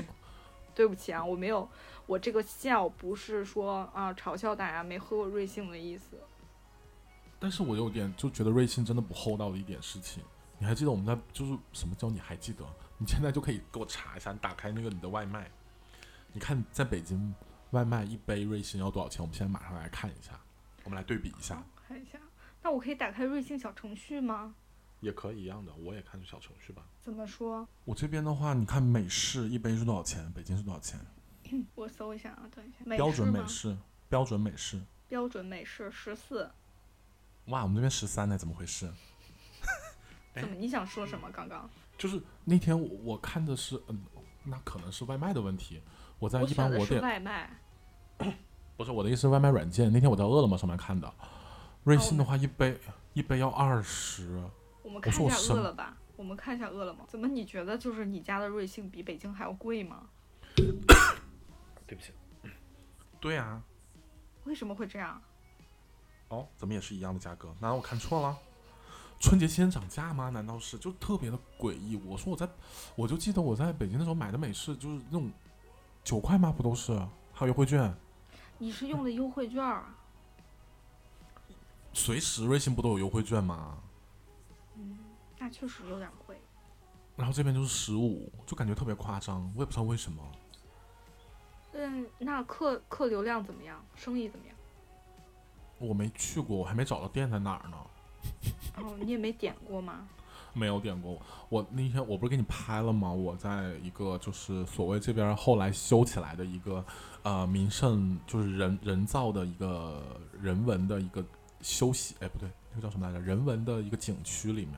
对不起啊，我没有，我这个笑不是说啊嘲笑大家没喝过瑞幸的意思。但是我有点就觉得瑞幸真的不厚道的一点事情。你还记得我们在就是什么叫你还记得？你现在就可以给我查一下，你打开那个你的外卖，你看在北京外卖一杯瑞幸要多少钱？我们现在马上来看一下，我们来对比一下，看一下，那我可以打开瑞幸小程序吗？也可以一样的，我也看小程序吧。怎么说？我这边的话，你看美式一杯是多少钱？北京是多少钱？我搜一下啊，等一下。标准美式，标准美式。标准美式十四。哇，我们这边十三呢，怎么回事？哎怎么？你想说什么？刚刚就是那天我我看的是，嗯，那可能是外卖的问题。我在一般我点外卖。不是我的意思是外卖软件。那天我在饿了么上面看的，瑞幸的话一杯一杯要二十，我们看一下饿了吧。我们看一下饿了么。怎么你觉得就是你家的瑞幸比北京还要贵吗？对不起。对啊，为什么会这样？哦，怎么也是一样的价格？难道我看错了？春节期间涨价吗？难道是就特别的诡异？我说我在，我就记得我在北京的时候买的美式就是那种九块吗？不都是还有优惠券？你是用的优惠券儿啊？随时瑞幸不都有优惠券吗？嗯，那确实有点贵。然后这边就是十五，就感觉特别夸张，我也不知道为什么。嗯，那客客流量怎么样？生意怎么样？我没去过，我还没找到店在哪儿呢。哦，你也没点过吗？没有点过。我那天我不是给你拍了吗？我在一个就是所谓这边后来修起来的一个呃名胜，就是人人造的一个人文的一个休息，哎不对，那个叫什么来着？人文的一个景区里面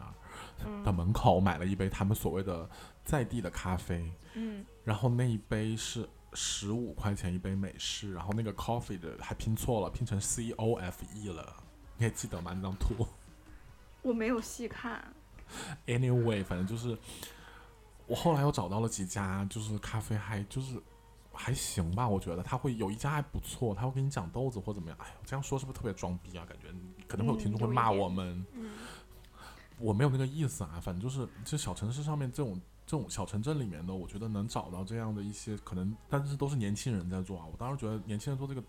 的嗯门口买了一杯他们所谓的在地的咖啡，嗯，然后那一杯是十五块钱一杯美式，然后那个 coffee 的还拼错了，拼成 C O F E 了，你还记得吗？那张图我没有细看。？Anyway，反正就是我后来又找到了几家，就是咖啡还就是还行吧，我觉得他会有一家还不错，他会给你讲豆子或怎么样。哎呦，这样说是不是特别装逼啊？感觉可能会有听众会骂我们。嗯我没有那个意思啊，反正就是这小城市上面这种这种小城镇里面的，我觉得能找到这样的一些可能，但是都是年轻人在做啊。我当时觉得年轻人做这个，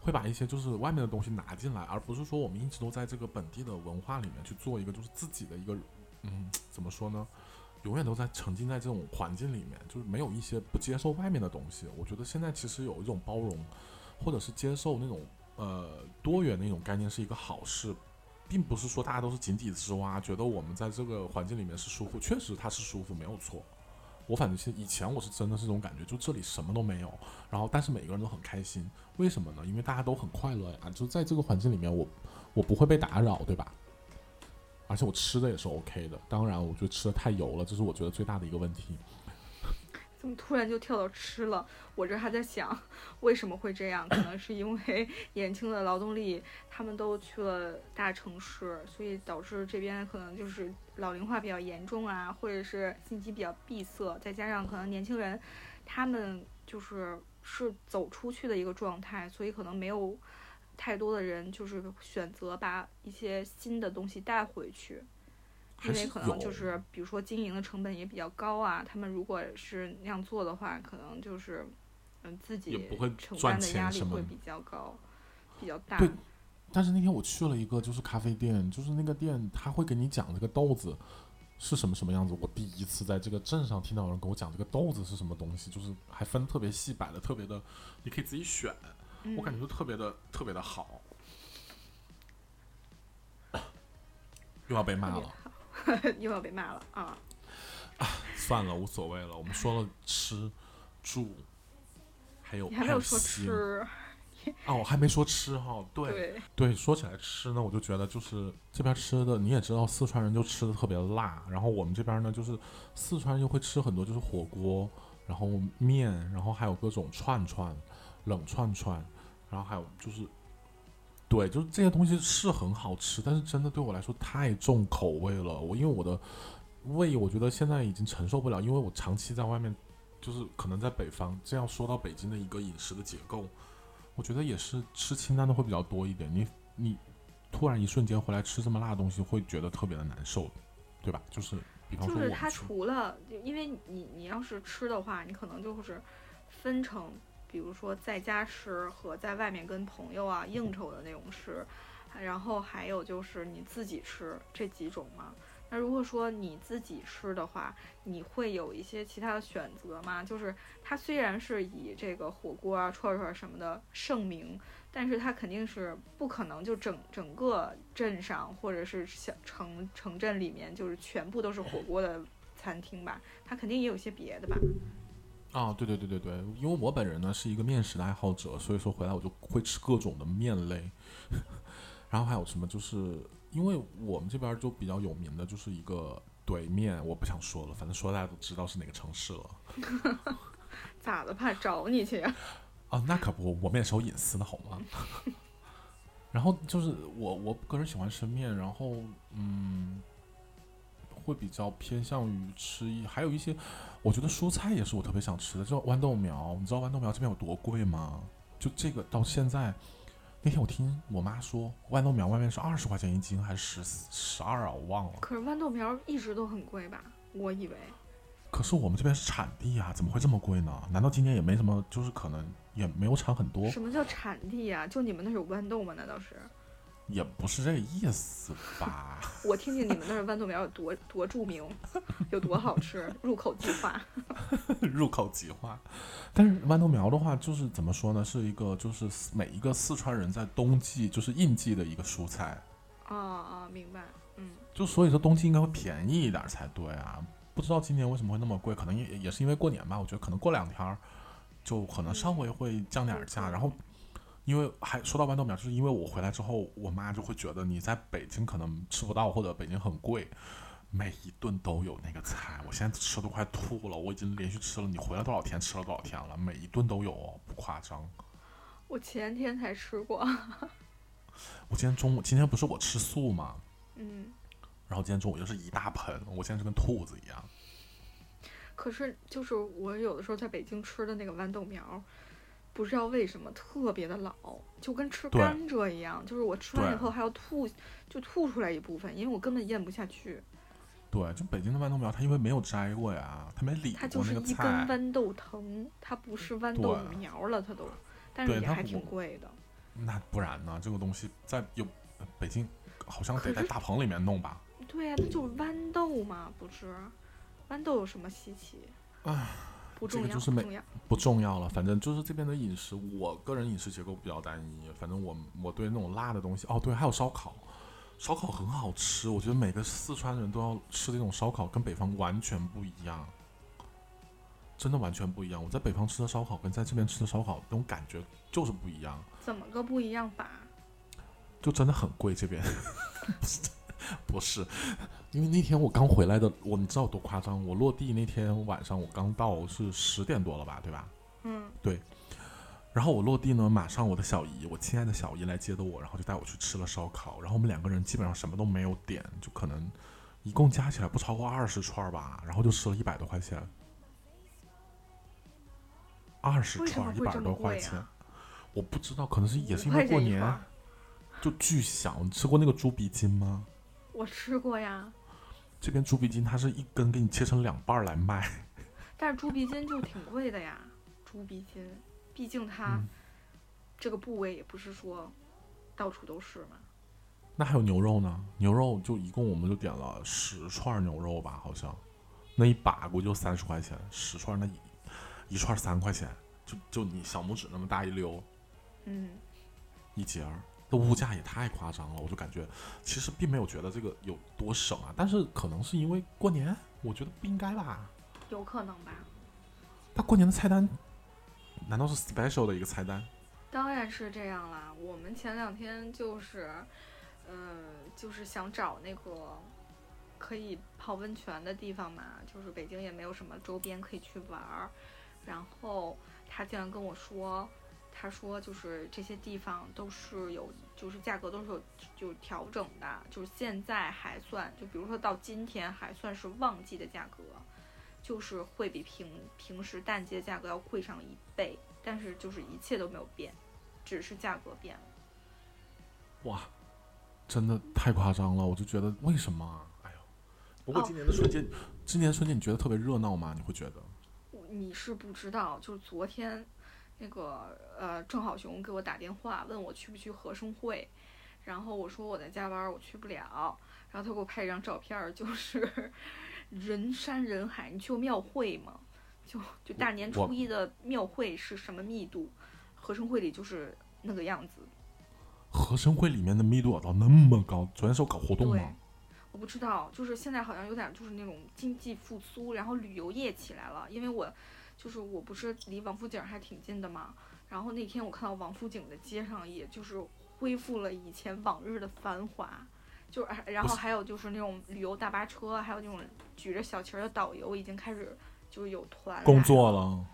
会把一些就是外面的东西拿进来，而不是说我们一直都在这个本地的文化里面去做一个就是自己的一个，嗯，怎么说呢？永远都在沉浸在这种环境里面，就是没有一些不接受外面的东西。我觉得现在其实有一种包容，或者是接受那种呃多元的一种概念是一个好事，并不是说大家都是井底之蛙，觉得我们在这个环境里面是舒服，确实它是舒服，没有错。我反正是以前我是真的是这种感觉，就这里什么都没有，然后但是每个人都很开心，为什么呢？因为大家都很快乐呀，就在这个环境里面我，我不会被打扰，对吧？而且我吃的也是 OK 的，当然我觉得吃的太油了，这是我觉得最大的一个问题。怎么突然就跳到吃了？我这还在想为什么会这样，可能是因为 年轻的劳动力他们都去了大城市，所以导致这边可能就是老龄化比较严重啊，或者是信息比较闭塞，再加上可能年轻人他们就是是走出去的一个状态，所以可能没有太多的人就是选择把一些新的东西带回去。因为可能就是，比如说经营的成本也比较高啊，他们如果是那样做的话，可能就是，嗯，自己也不会承赚担的压力钱什么的会比较高，比较大。对但是那天我去了一个就是咖啡店，就是那个店他会给你讲这个豆子是什么什么样子。我第一次在这个镇上听到有人跟我讲这个豆子是什么东西，就是还分特别细，摆的特别的，你可以自己选，我感觉嗯就特别的特别的好。又要被骂了，又要被骂了啊！算了，无所谓了。我们说了吃、住，还有你还没有说吃，哦，我还没说吃哈。对对，对，说起来吃呢，我就觉得就是这边吃的，你也知道，四川人就吃的特别辣。然后我们这边呢，就是四川人就会吃很多就是火锅，然后面，然后还有各种串串、冷串串，然后还有就是，对，就是这些东西是很好吃，但是真的对我来说太重口味了。我因为我的胃，我觉得现在已经承受不了，因为我长期在外面，就是可能在北方。这样说到北京的一个饮食的结构，我觉得也是吃清淡的会比较多一点。你你突然一瞬间回来吃这么辣的东西，会觉得特别的难受，对吧？就是比方就是它除了，因为你你要是吃的话，你可能就是分成，比如说在家吃和在外面跟朋友啊应酬的那种吃，然后还有就是你自己吃这几种嘛。那如果说你自己吃的话，你会有一些其他的选择吗？就是它虽然是以这个火锅啊、串串什么的盛名，但是它肯定是不可能就整整个镇上或者是小城城镇里面就是全部都是火锅的餐厅吧？它肯定也有些别的吧？啊，对对对对对，因为我本人呢是一个面食的爱好者，所以说回来我就会吃各种的面类，然后还有什么就是因为我们这边就比较有名的就是一个怼面，我不想说了，反正说大家都知道是哪个城市了 咋的？怕找你去呀？啊，那可不，我们也是有隐私的好吗？然后就是我我个人喜欢吃面，然后嗯，会比较偏向于吃一，还有一些我觉得蔬菜也是我特别想吃的，就豌豆苗。你知道豌豆苗这边有多贵吗？就这个到现在，那那天我听我妈说，豌豆苗外面是二十块钱一斤，还是十十二啊？我忘了。可是豌豆苗一直都很贵吧？我以为。可是我们这边是产地啊，怎么会这么贵呢？难道今年也没什么，就是可能也没有产很多？什么叫产地啊？就你们那有豌豆吗？难道是？也不是这个意思吧？我听听你们那儿豌豆苗有多多著名，有多好吃，入口即化。入口即化。但是豌豆苗的话，就是怎么说呢？是一个就是每一个四川人在冬季就是应季的一个蔬菜。啊啊，明白。嗯。就所以说冬季应该会便宜一点才对啊。不知道今年为什么会那么贵？可能也也是因为过年吧。我觉得可能过两天就可能稍微会降点价，然后。因为还说到豌豆苗，就是因为我回来之后，我妈就会觉得你在北京可能吃不到，或者北京很贵，每一顿都有那个菜。我现在吃都快吐了，我已经连续吃了，你回来多少天吃了多少天了，每一顿都有，不夸张。我前天才吃过。我今天中午，今天不是我吃素吗？嗯。然后今天中午又是一大盆，我现在就跟兔子一样。可是，就是我有的时候在北京吃的那个豌豆苗。不知道为什么特别的老，就跟吃甘蔗一样，就是我吃完以后还要吐，就吐出来一部分，因为我根本咽不下去。对，就北京的豌豆苗，它因为没有摘过呀，它没理过它就是一根豌豆藤，它不是豌豆苗了，它都，但是也还挺贵的。那不然呢？这个东西在有北京好像得在大棚里面弄吧？对呀，那就是豌豆嘛，不是？豌豆有什么稀奇？唉。这个就是没不重要了，反正就是这边的饮食，我个人饮食结构比较单一。反正我我对那种辣的东西，哦对，还有烧烤，烧烤很好吃。我觉得每个四川人都要吃这种烧烤，跟北方完全不一样，真的完全不一样。我在北方吃的烧烤跟在这边吃的烧烤那种感觉就是不一样。怎么个不一样法？就真的很贵这边。不是，因为那天我刚回来的，我你知道多夸张？我落地那天晚上我刚到是十点多了吧，对吧？嗯，对。然后我落地呢，马上我的小姨，我亲爱的小姨来接的我，然后就带我去吃了烧烤。然后我们两个人基本上什么都没有点，就可能一共加起来不超过二十串吧，然后就吃了一百多块钱。二十串一百多块钱，我不知道，可能是也是因为过年，就巨响。你吃过那个猪鼻筋吗？我吃过呀，这边猪鼻筋它是一根给你切成两半来卖，但是猪鼻筋就挺贵的呀。猪鼻筋，毕竟它这个部位也不是说到处都是嘛。那还有牛肉呢？牛肉就一共我们就点了十串牛肉吧，好像那一把估计就三十块钱，十串那一一串三块钱，就就你小拇指那么大一溜，嗯，一节儿。的物价也太夸张了，我就感觉其实并没有觉得这个有多省啊，但是可能是因为过年，我觉得不应该吧？有可能吧？那过年的菜单难道是 special 的一个菜单？当然是这样啦。我们前两天就是，嗯，就是想找那个可以泡温泉的地方嘛，就是北京也没有什么周边可以去玩儿，然后他竟然跟我说。他说，就是这些地方都是有，就是价格都是有就调整的，就是现在还算，就比如说到今天还算是旺季的价格，就是会比平平时淡季的价格要贵上一倍，但是就是一切都没有变，只是价格变了。哇，真的太夸张了，我就觉得为什么？哎呦，不过今年的春节，今年春节你觉得特别热闹吗？你会觉得？你是不知道，就是昨天。那个呃，郑好雄给我打电话问我去不去合生汇，然后我说我在加班，我去不了。然后他给我拍一张照片，就是 人山人海。你去过庙会吗？就就大年初一的庙会是什么密度？合生汇里就是那个样子。合生汇里面的密度到那么高？昨天是有搞活动吗？我不知道，就是现在好像有点就是那种经济复苏，然后旅游业起来了，因为我。就是我不是离王府井还挺近的嘛，然后那天我看到王府井的街上，也就是恢复了以前往日的繁华，就是然后还有就是那种旅游大巴车，还有那种举着小旗儿的导游已经开始就是有团工作了，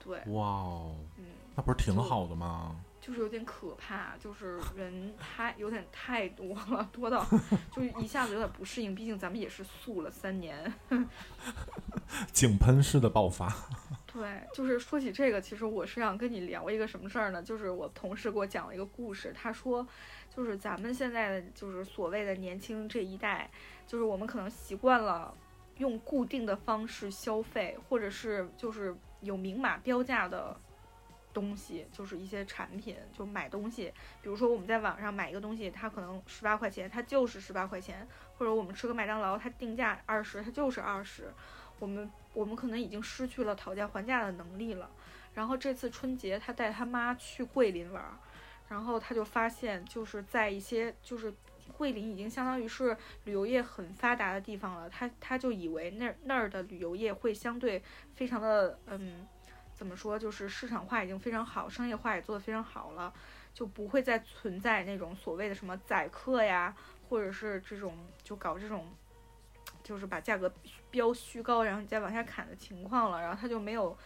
对，哇哦，嗯，那不是挺好的吗？就是有点可怕，就是人太有点太多了，多到 就一下子有点不适应，毕竟咱们也是素了三年，井喷式的爆发。对，就是说起这个，其实我是想跟你聊一个什么事儿呢？就是我同事给我讲了一个故事，他说，就是咱们现在的就是所谓的年轻这一代，就是我们可能习惯了用固定的方式消费，或者是就是有明码标价的东西，就是一些产品，就买东西，比如说我们在网上买一个东西，它可能十八块钱，它就是十八块钱，或者我们吃个麦当劳，它定价二十，它就是二十，我们。我们可能已经失去了讨价还价的能力了。然后这次春节，他带他妈去桂林玩，然后他就发现，就是在一些就是桂林已经相当于是旅游业很发达的地方了。他他就以为那那儿的旅游业会相对非常的嗯，怎么说，就是市场化已经非常好，商业化也做得非常好了，就不会再存在那种所谓的什么宰客呀，或者是这种就搞这种。就是把价格标虚高，然后你再往下砍的情况了，然后他就没有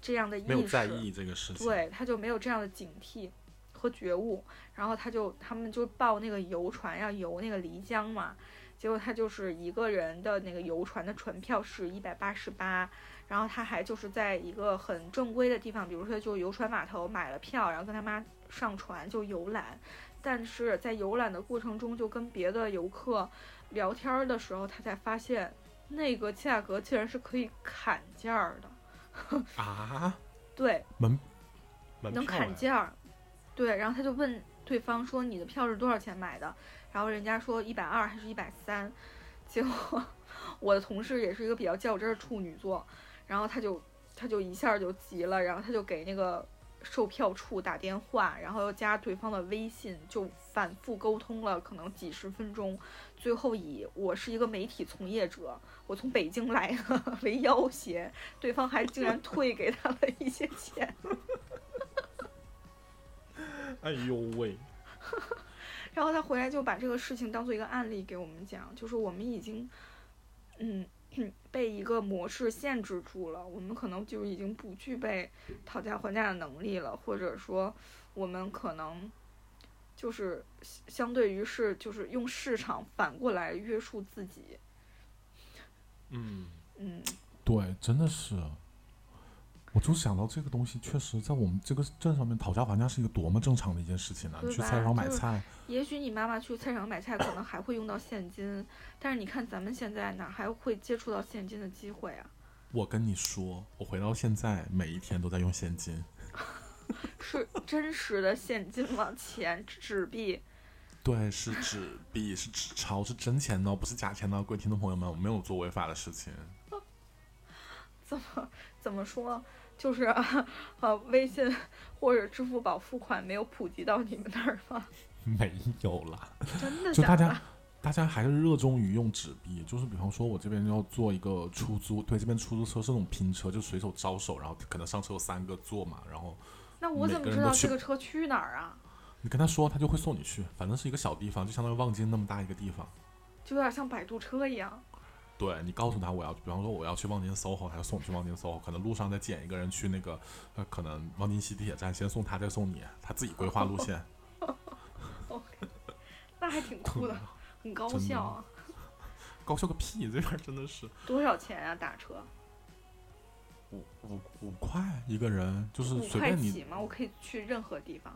这样的意识，没有在意这个事情，对，他就没有这样的警惕和觉悟，然后他就他们就报那个游船要游那个漓江嘛，结果他就是一个人的那个游船的船票是一百八十八，然后他还就是在一个很正规的地方，比如说就游船码头买了票，然后跟他妈上船就游览，但是在游览的过程中就跟别的游客。聊天的时候，他才发现那个价格竟然是可以砍价的。啊？对，门能砍价。对，然后他就问对方说：“你的票是多少钱买的？”然后人家说一百二还是一百三。结果我的同事也是一个比较较真儿的处女座，然后他就他就一下就急了，然后他就给那个。售票处打电话，然后又加对方的微信，就反复沟通了可能几十分钟，最后以我是一个媒体从业者，我从北京来的 为要挟，对方还竟然退给他了一些钱。哎呦喂！然后他回来就把这个事情当做一个案例给我们讲，就是我们已经，嗯。被一个模式限制住了，我们可能就已经不具备讨价还价的能力了，或者说，我们可能就是相对于是就是用市场反过来约束自己。嗯嗯，对，真的是。我就想到这个东西，确实在我们这个镇上面讨价还价是一个多么正常的一件事情呢？你去菜市场买菜，也许你妈妈去菜场买菜可能还会用到现金，但是你看咱们现在哪还会接触到现金的机会啊？我跟你说，我回到现在每一天都在用现金，是真实的现金吗？钱纸币？对，是纸币，是纸钞，是真钱呢，不是假钱呢。各位听众朋友们，我没有做违法的事情。怎么怎么说？就是呃，微信或者支付宝付款没有普及到你们那儿吗？没有啦，真的就大家大家还是热衷于用纸币。就是比方说，我这边要坐一个出租，对，这边出租车是那种拼车，就随手招手，然后可能上车有三个座嘛，然后那我怎么知道这个车去哪儿啊？你跟他说，他就会送你去，反正是一个小地方，就相当于望京那么大一个地方，就有点像摆渡车一样。对你告诉他我要，比方说我要去望京 SOHO，他就送我去望京 SOHO，可能路上再捡一个人去那个，呃，可能望京西地铁站先送他，再送你，他自己规划路线。那还挺酷的，很高效啊。高效个屁！这边真的是。多少钱啊？打车？五五五块一个人，就是随便你吗？我可以去任何地方。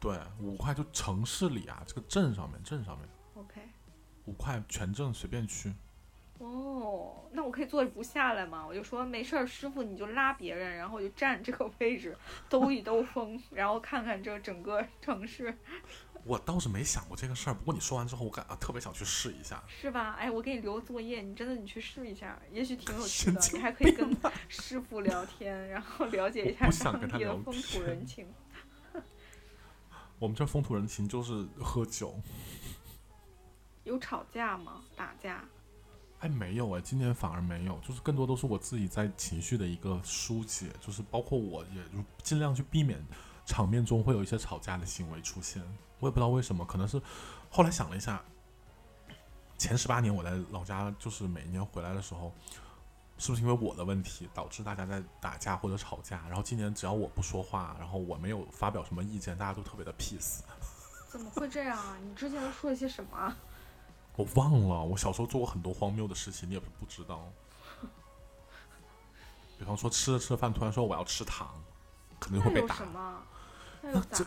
对，五块就城市里啊，这个镇上面，镇上面。OK。五块全镇随便去。哦，那我可以坐着不下来吗？我就说没事儿，师傅你就拉别人，然后我就站这个位置，兜一兜风，然后看看这整个城市。我倒是没想过这个事儿，不过你说完之后，我感啊特别想去试一下。是吧？哎，我给你留个作业，你真的你去试一下，也许挺有趣的。你还可以跟 师傅聊天，然后了解一下当地的风土人情。我们这风土人情就是喝酒。有吵架吗？打架？哎，没有哎，今年反而没有，就是更多都是我自己在情绪的一个疏解，就是包括我也就尽量去避免场面中会有一些吵架的行为出现。我也不知道为什么，可能是后来想了一下，前十八年我在老家，就是每一年回来的时候，是不是因为我的问题导致大家在打架或者吵架？然后今年只要我不说话，然后我没有发表什么意见，大家都特别的 peace。怎么会这样啊？你之前都说了些什么？我忘了，我小时候做过很多荒谬的事情，你也不知道。比方说吃着吃着饭，突然说我要吃糖，肯定那会被打？那又这？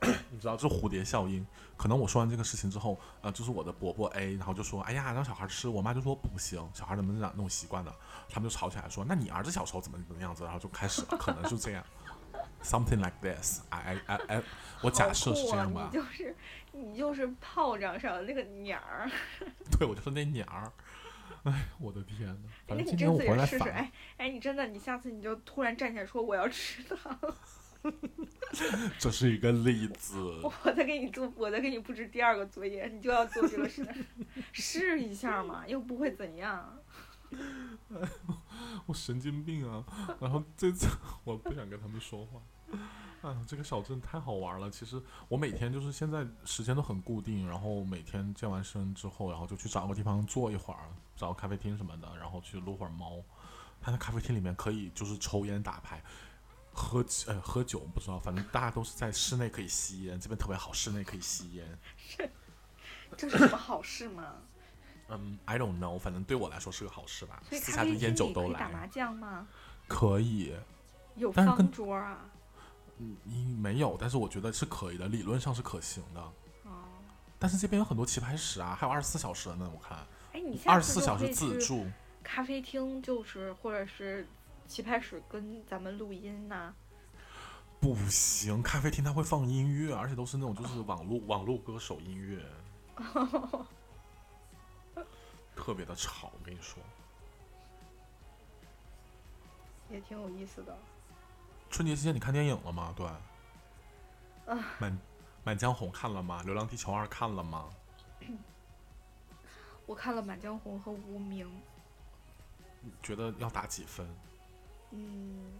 你知道，这蝴蝶效应。可能我说完这个事情之后，呃，就是我的伯伯 A，然后就说，哎呀，让小孩吃。我妈就说不行，小孩怎么能那种习惯呢？他们就吵起来说，那你儿子小时候怎么怎么样子？然后就开始了，可能就这样。Something like this，哎哎哎哎，我假设是这样吧你就是炮仗上的那个鸟儿。对，我就说那鸟儿。哎，我的天呐，反正那你这次也试试，回来反，哎哎，你真的，你下次你就突然站起来说我要吃糖，这是一个例子。我再给你做，我再给你布置第二个作业，你就要做这个事，试一下嘛，又不会怎样。我神经病啊！然后这次我不想跟他们说话。啊，这个小镇太好玩了。其实我每天就是现在时间都很固定，然后每天健完身之后，然后就去找个地方坐一会儿，找个咖啡厅什么的，然后去撸会儿猫。他那咖啡厅里面可以就是抽烟打牌。喝酒呃喝酒不知道，反正大家都是在室内可以吸烟，这边特别好，室内可以吸烟。是 这是什么好事吗？嗯，I don't know，反正对我来说是个好事吧。私下就烟酒都里可以打麻来，将吗？可以。有方桌啊？嗯，你没有，但是我觉得是可以的，理论上是可行的。哦，但是这边有很多棋牌室啊，还有二十四小时的呢，我看哎，二十四小时自助。咖啡厅，就是或者是棋牌室跟咱们录音呐、不行，咖啡厅它会放音乐，而且都是那种就是 网络网络歌手音乐，特别的吵。我跟你说，也挺有意思的。春节期间你看电影了吗？对，啊满满江红看了吗？流浪地球二看了吗？我看了《满江红》和《无名》，你觉得要打几分？嗯，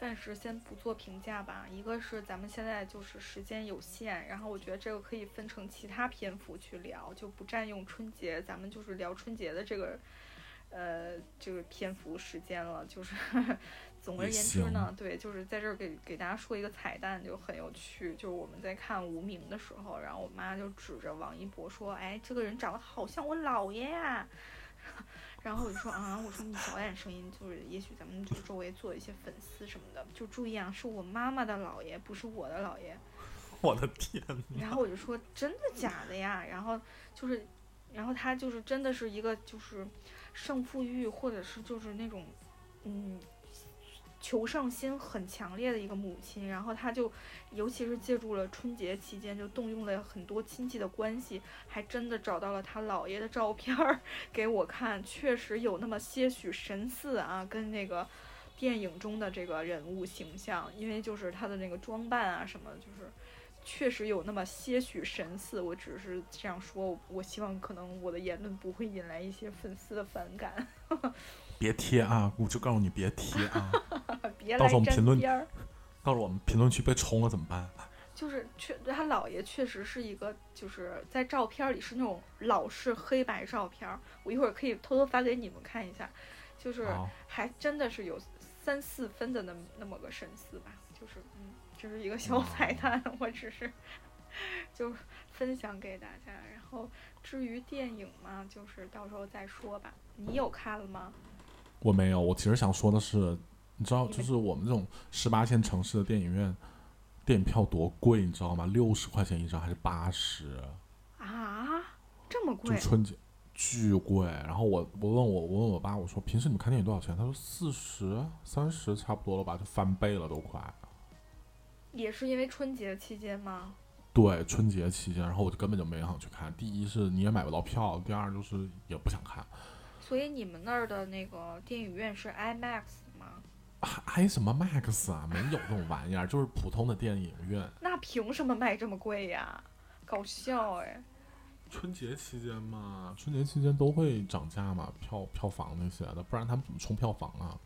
暂时先不做评价吧。一个是咱们现在就是时间有限，然后我觉得这个可以分成其他篇幅去聊，就不占用春节，咱们就是聊春节的这个。呃，这个篇幅时间了，就是总而言之呢，对，就是在这儿给给大家说一个彩蛋，就很有趣。就是我们在看《无名》的时候，然后我妈就指着王一博说：“哎，这个人长得好像我姥爷呀。”然后我就说啊，我说你小点声音，就是也许咱们就周围做一些粉丝什么的，就注意啊，是我妈妈的姥爷，不是我的姥爷。我的天！然后我就说真的假的呀？然后就是，然后他就是真的是一个就是胜负欲，或者是就是那种嗯求胜心很强烈的一个母亲。然后她就尤其是借助了春节期间，就动用了很多亲戚的关系，还真的找到了她姥爷的照片儿 给我看，确实有那么些许神似啊，跟那个。电影中的这个人物形象，因为就是他的那个装扮啊什么，就是确实有那么些许神似，我只是这样说，我希望可能我的言论不会引来一些粉丝的反感，别贴啊！我就告诉你别贴啊！别到来时候我们评论沾边儿。到时候我们评论区被冲了怎么办？就是确他姥爷确实是一个，就是在照片儿里是那种老式黑白照片儿，我一会儿可以偷偷发给你们看一下，就是，还真的是有三四分的那么那么个神似吧，就是嗯，这是一个小彩蛋，我只是就分享给大家。然后至于电影嘛，就是到时候再说吧。你有看了吗？我没有。我其实想说的是，你知道，就是我们这种十八线城市的电影院，电影票多贵，你知道吗？六十块钱一张还是八十？啊，这么贵就？春节巨贵。然后我我问我我问我爸，我说平时你们看电影多少钱？他说四十三十差不多了吧，就翻倍了都快。也是因为春节期间吗？对，春节期间，然后我就根本就没想去看。第一是你也买不到票，第二就是也不想看。所以你们那儿的那个电影院是 IMAX 吗？还还什么 Max 啊？没有这种玩意儿，就是普通的电影院。那凭什么卖这么贵呀？搞笑哎！春节期间嘛，春节期间都会涨价嘛，票票房那些的，不然他们怎么冲票房啊？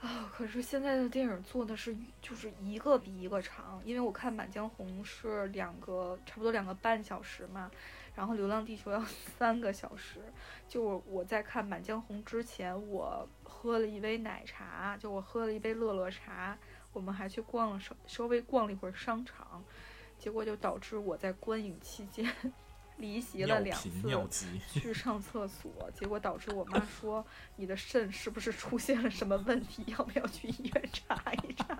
啊，可是现在的电影做的是就是一个比一个长，因为我看《满江红》是两个差不多两个半小时嘛，然后《流浪地球》要三个小时。就我我在看《满江红》之前，我喝了一杯奶茶，就我喝了一杯乐乐茶，我们还去逛了稍稍微逛了一会儿商场，结果就导致我在观影期间 离席了两次尿急。去上厕所，结果导致我妈说你的肾是不是出现了什么问题，要不要去医院查一查？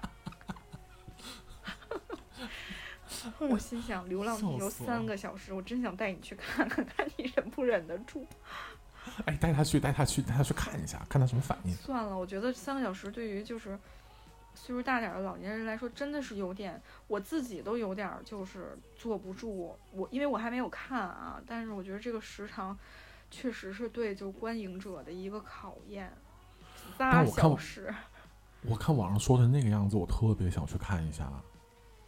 我心想，流浪 地球三个小时，我真想带你去看看，看你忍不忍得住。哎，带他去，带他去，带他去看一下，看他什么反应。算了，我觉得三个小时对于就是岁数大点儿的老年人来说，真的是有点，我自己都有点儿就是坐不住。我因为我还没有看啊，但是我觉得这个时长确实是对就观影者的一个考验。仨但我看我小时，我看网上说成那个样子，我特别想去看一下。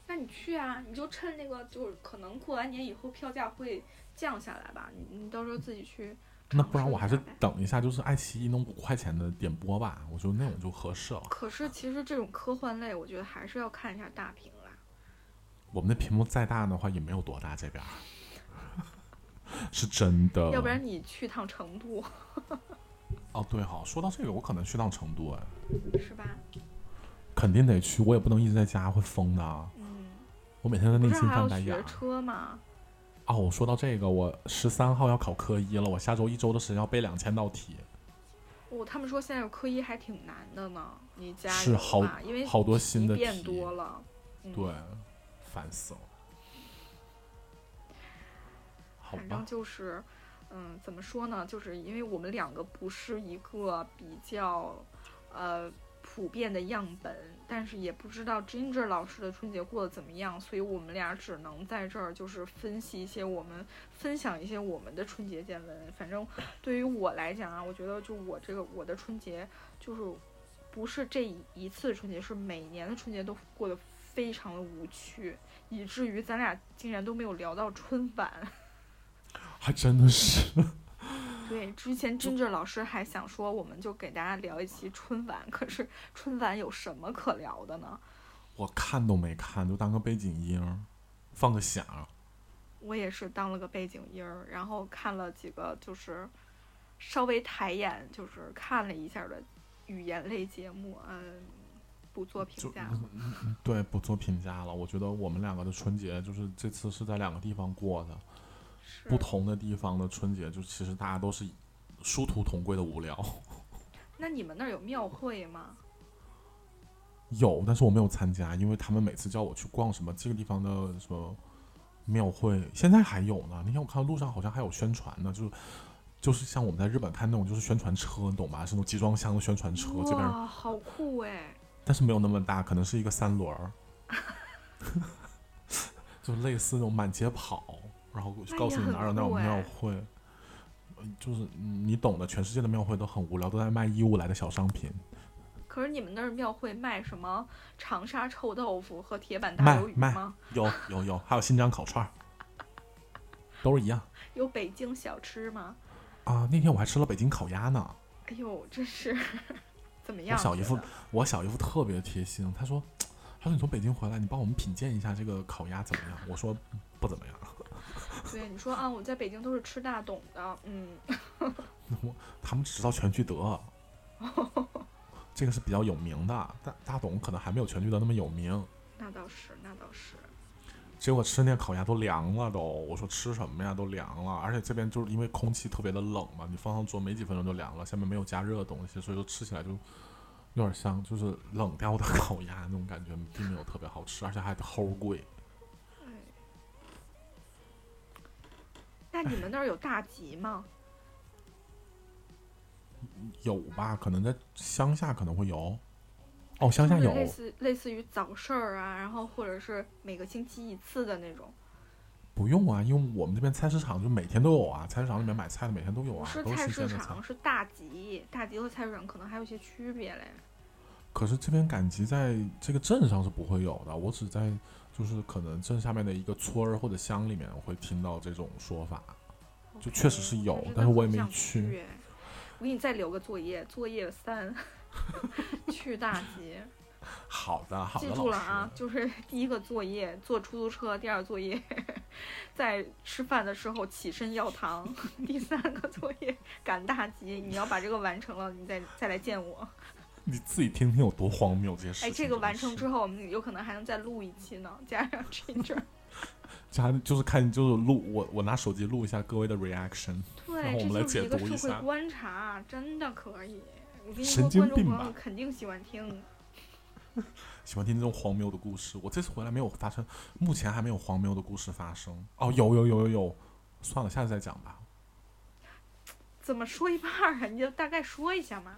那你去啊，你就趁那个就是可能过完年以后票价会降下来吧，你你到时候自己去。那不然我还是等一下，就是爱奇艺弄五块钱的点播吧，我觉得那种就合适了。可是其实这种科幻类，我觉得还是要看一下大屏啦。我们的屏幕再大的话也没有多大，这边儿是真的。要不然你去趟成都，哦，对哈，说到这个，我可能去趟成都，哎，是吧？肯定得去，我也不能一直在家，会疯的。嗯，我每天在内心不是还要学翻白眼儿。车吗？哦，我说到这个，我十三号要考科一了，我下周一周的时间要背两千道题，哦，他们说现在有科一还挺难的呢，你加油是好吧，因为好多新的变题多了。嗯、对，烦死了。好反正，就是，嗯，怎么说呢？就是因为我们两个不是一个比较，呃，普遍的样本，但是也不知道 Ginger 老师的春节过得怎么样，所以我们俩只能在这儿就是分析一些我们分享一些我们的春节见闻。反正对于我来讲啊，我觉得就我这个我的春节就是不是这一次春节，是每年的春节都过得非常的无趣，以至于咱俩竟然都没有聊到春晚。还真的是。对，之前 Ginger 老师还想说，我们就给大家聊一期春晚，可是春晚有什么可聊的呢？我看都没看，就当个背景音儿，放个响。我也是当了个背景音儿，然后看了几个就是稍微抬眼，就是看了一下的语言类节目，嗯，不做评就价。对，不做评价了。我觉得我们两个的春节就是这次是在两个地方过的，是不同的地方的春节，就其实大家都是殊途同归的无聊。那你们那儿有庙会吗？有，但是我没有参加，因为他们每次叫我去逛什么这个地方的什么庙会，现在还有呢。那天我看到路上好像还有宣传呢，就是就是像我们在日本看那种就是宣传车，你懂吗？是那种集装箱的宣传车，这边哇，好酷哎！但是没有那么大，可能是一个三轮儿，就类似那种满街跑，然后告诉你哪有那种庙会。呃就是嗯你懂的，全世界的庙会都很无聊，都在卖义乌来的小商品。可是你们那儿庙会卖什么长沙臭豆腐和铁板大鱿鱼吗？有有有，还有新疆烤串儿，都是一样有北京小吃吗？啊。那天我还吃了北京烤鸭呢。哎呦，这是 怎么样？我小姨夫，我小姨夫特别贴心，他说，他说你从北京回来，你帮我们品鉴一下这个烤鸭怎么样？我说不怎么样。对你说啊，我在北京都是吃大董的，嗯，他们只知道全聚德，这个是比较有名的。大大董可能还没有全聚德那么有名。那倒是，那倒是。结果吃那烤鸭都凉了都，我说吃什么呀？都凉了，而且这边就是因为空气特别的冷嘛，你放上桌没几分钟就凉了，下面没有加热的东西，所以说吃起来就有点像就是冷掉的 烤鸭那种感觉，并没有特别好吃，而且还齁贵。那你们那儿有大集吗？有吧？可能在乡下可能会有。哦，乡下有，类似类似于早市儿啊，然后或者是每个星期一次的那种。不用啊，因为我们这边菜市场就每天都有啊，菜市场里面买菜的每天都有啊，都是是菜市场，。是大集，大集和菜市场可能还有一些区别嘞。可是这边赶集在这个镇上是不会有的，我只在就是可能镇下面的一个村儿或者乡里面会听到这种说法。就确实是有但是我也没去。我给你再留个作业，作业三，去大集。好的，好的，记。住了啊，就是 第一个作业坐出租车，第二个作业在吃饭的时候起身要糖，第三个作业赶大集，你要把这个完成了，你再再来见我。你自己听听有多荒谬这些事情。哎，这个完成之后，我们有可能还能再录一期呢，加上 Ginger。加就是看就是录我我拿手机录一下各位的 reaction，然后对，我们来解读一下社会观察，真的可以。我跟你神说，观众经病吧朋友肯定喜欢听。喜欢听这种荒谬的故事。我这次回来没有发生，目前还没有荒谬的故事发生。哦，有有有有有，算了，下次再讲吧。怎么说一半儿啊？你就大概说一下嘛。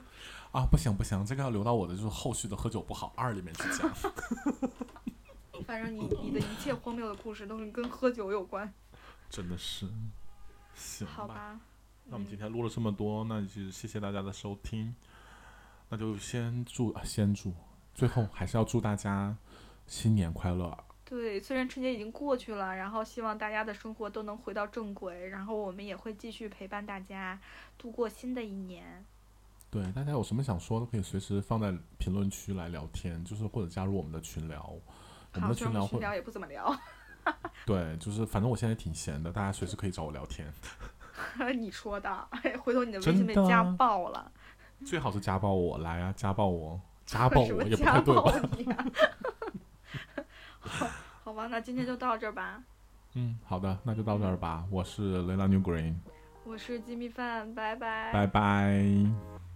啊，不行不行，这个要留到我的就是后续的喝酒不好二里面去讲。反正你你的一切荒谬的故事都是跟喝酒有关，真的是，行吧。好吧？那我们今天录了这么多，那就谢谢大家的收听。那就先祝啊，先祝，最后还是要祝大家新年快乐。对，虽然春节已经过去了，然后希望大家的生活都能回到正轨，然后我们也会继续陪伴大家度过新的一年。对，大家有什么想说的，可以随时放在评论区来聊天，就是或者加入我们的群聊。我们好，的群聊会，群聊也不怎么聊，对，就是反正我现在挺闲的，大家随时可以找我聊天，你说的，哎，回头你的微信被家的暴了，最好是家暴我来啊，家暴我，家暴 我也不太对吧？好，好吧，那今天就到这儿吧。嗯，好的，那就到这儿吧。我是 Lela New Green，我是鸡米饭，拜拜。拜拜。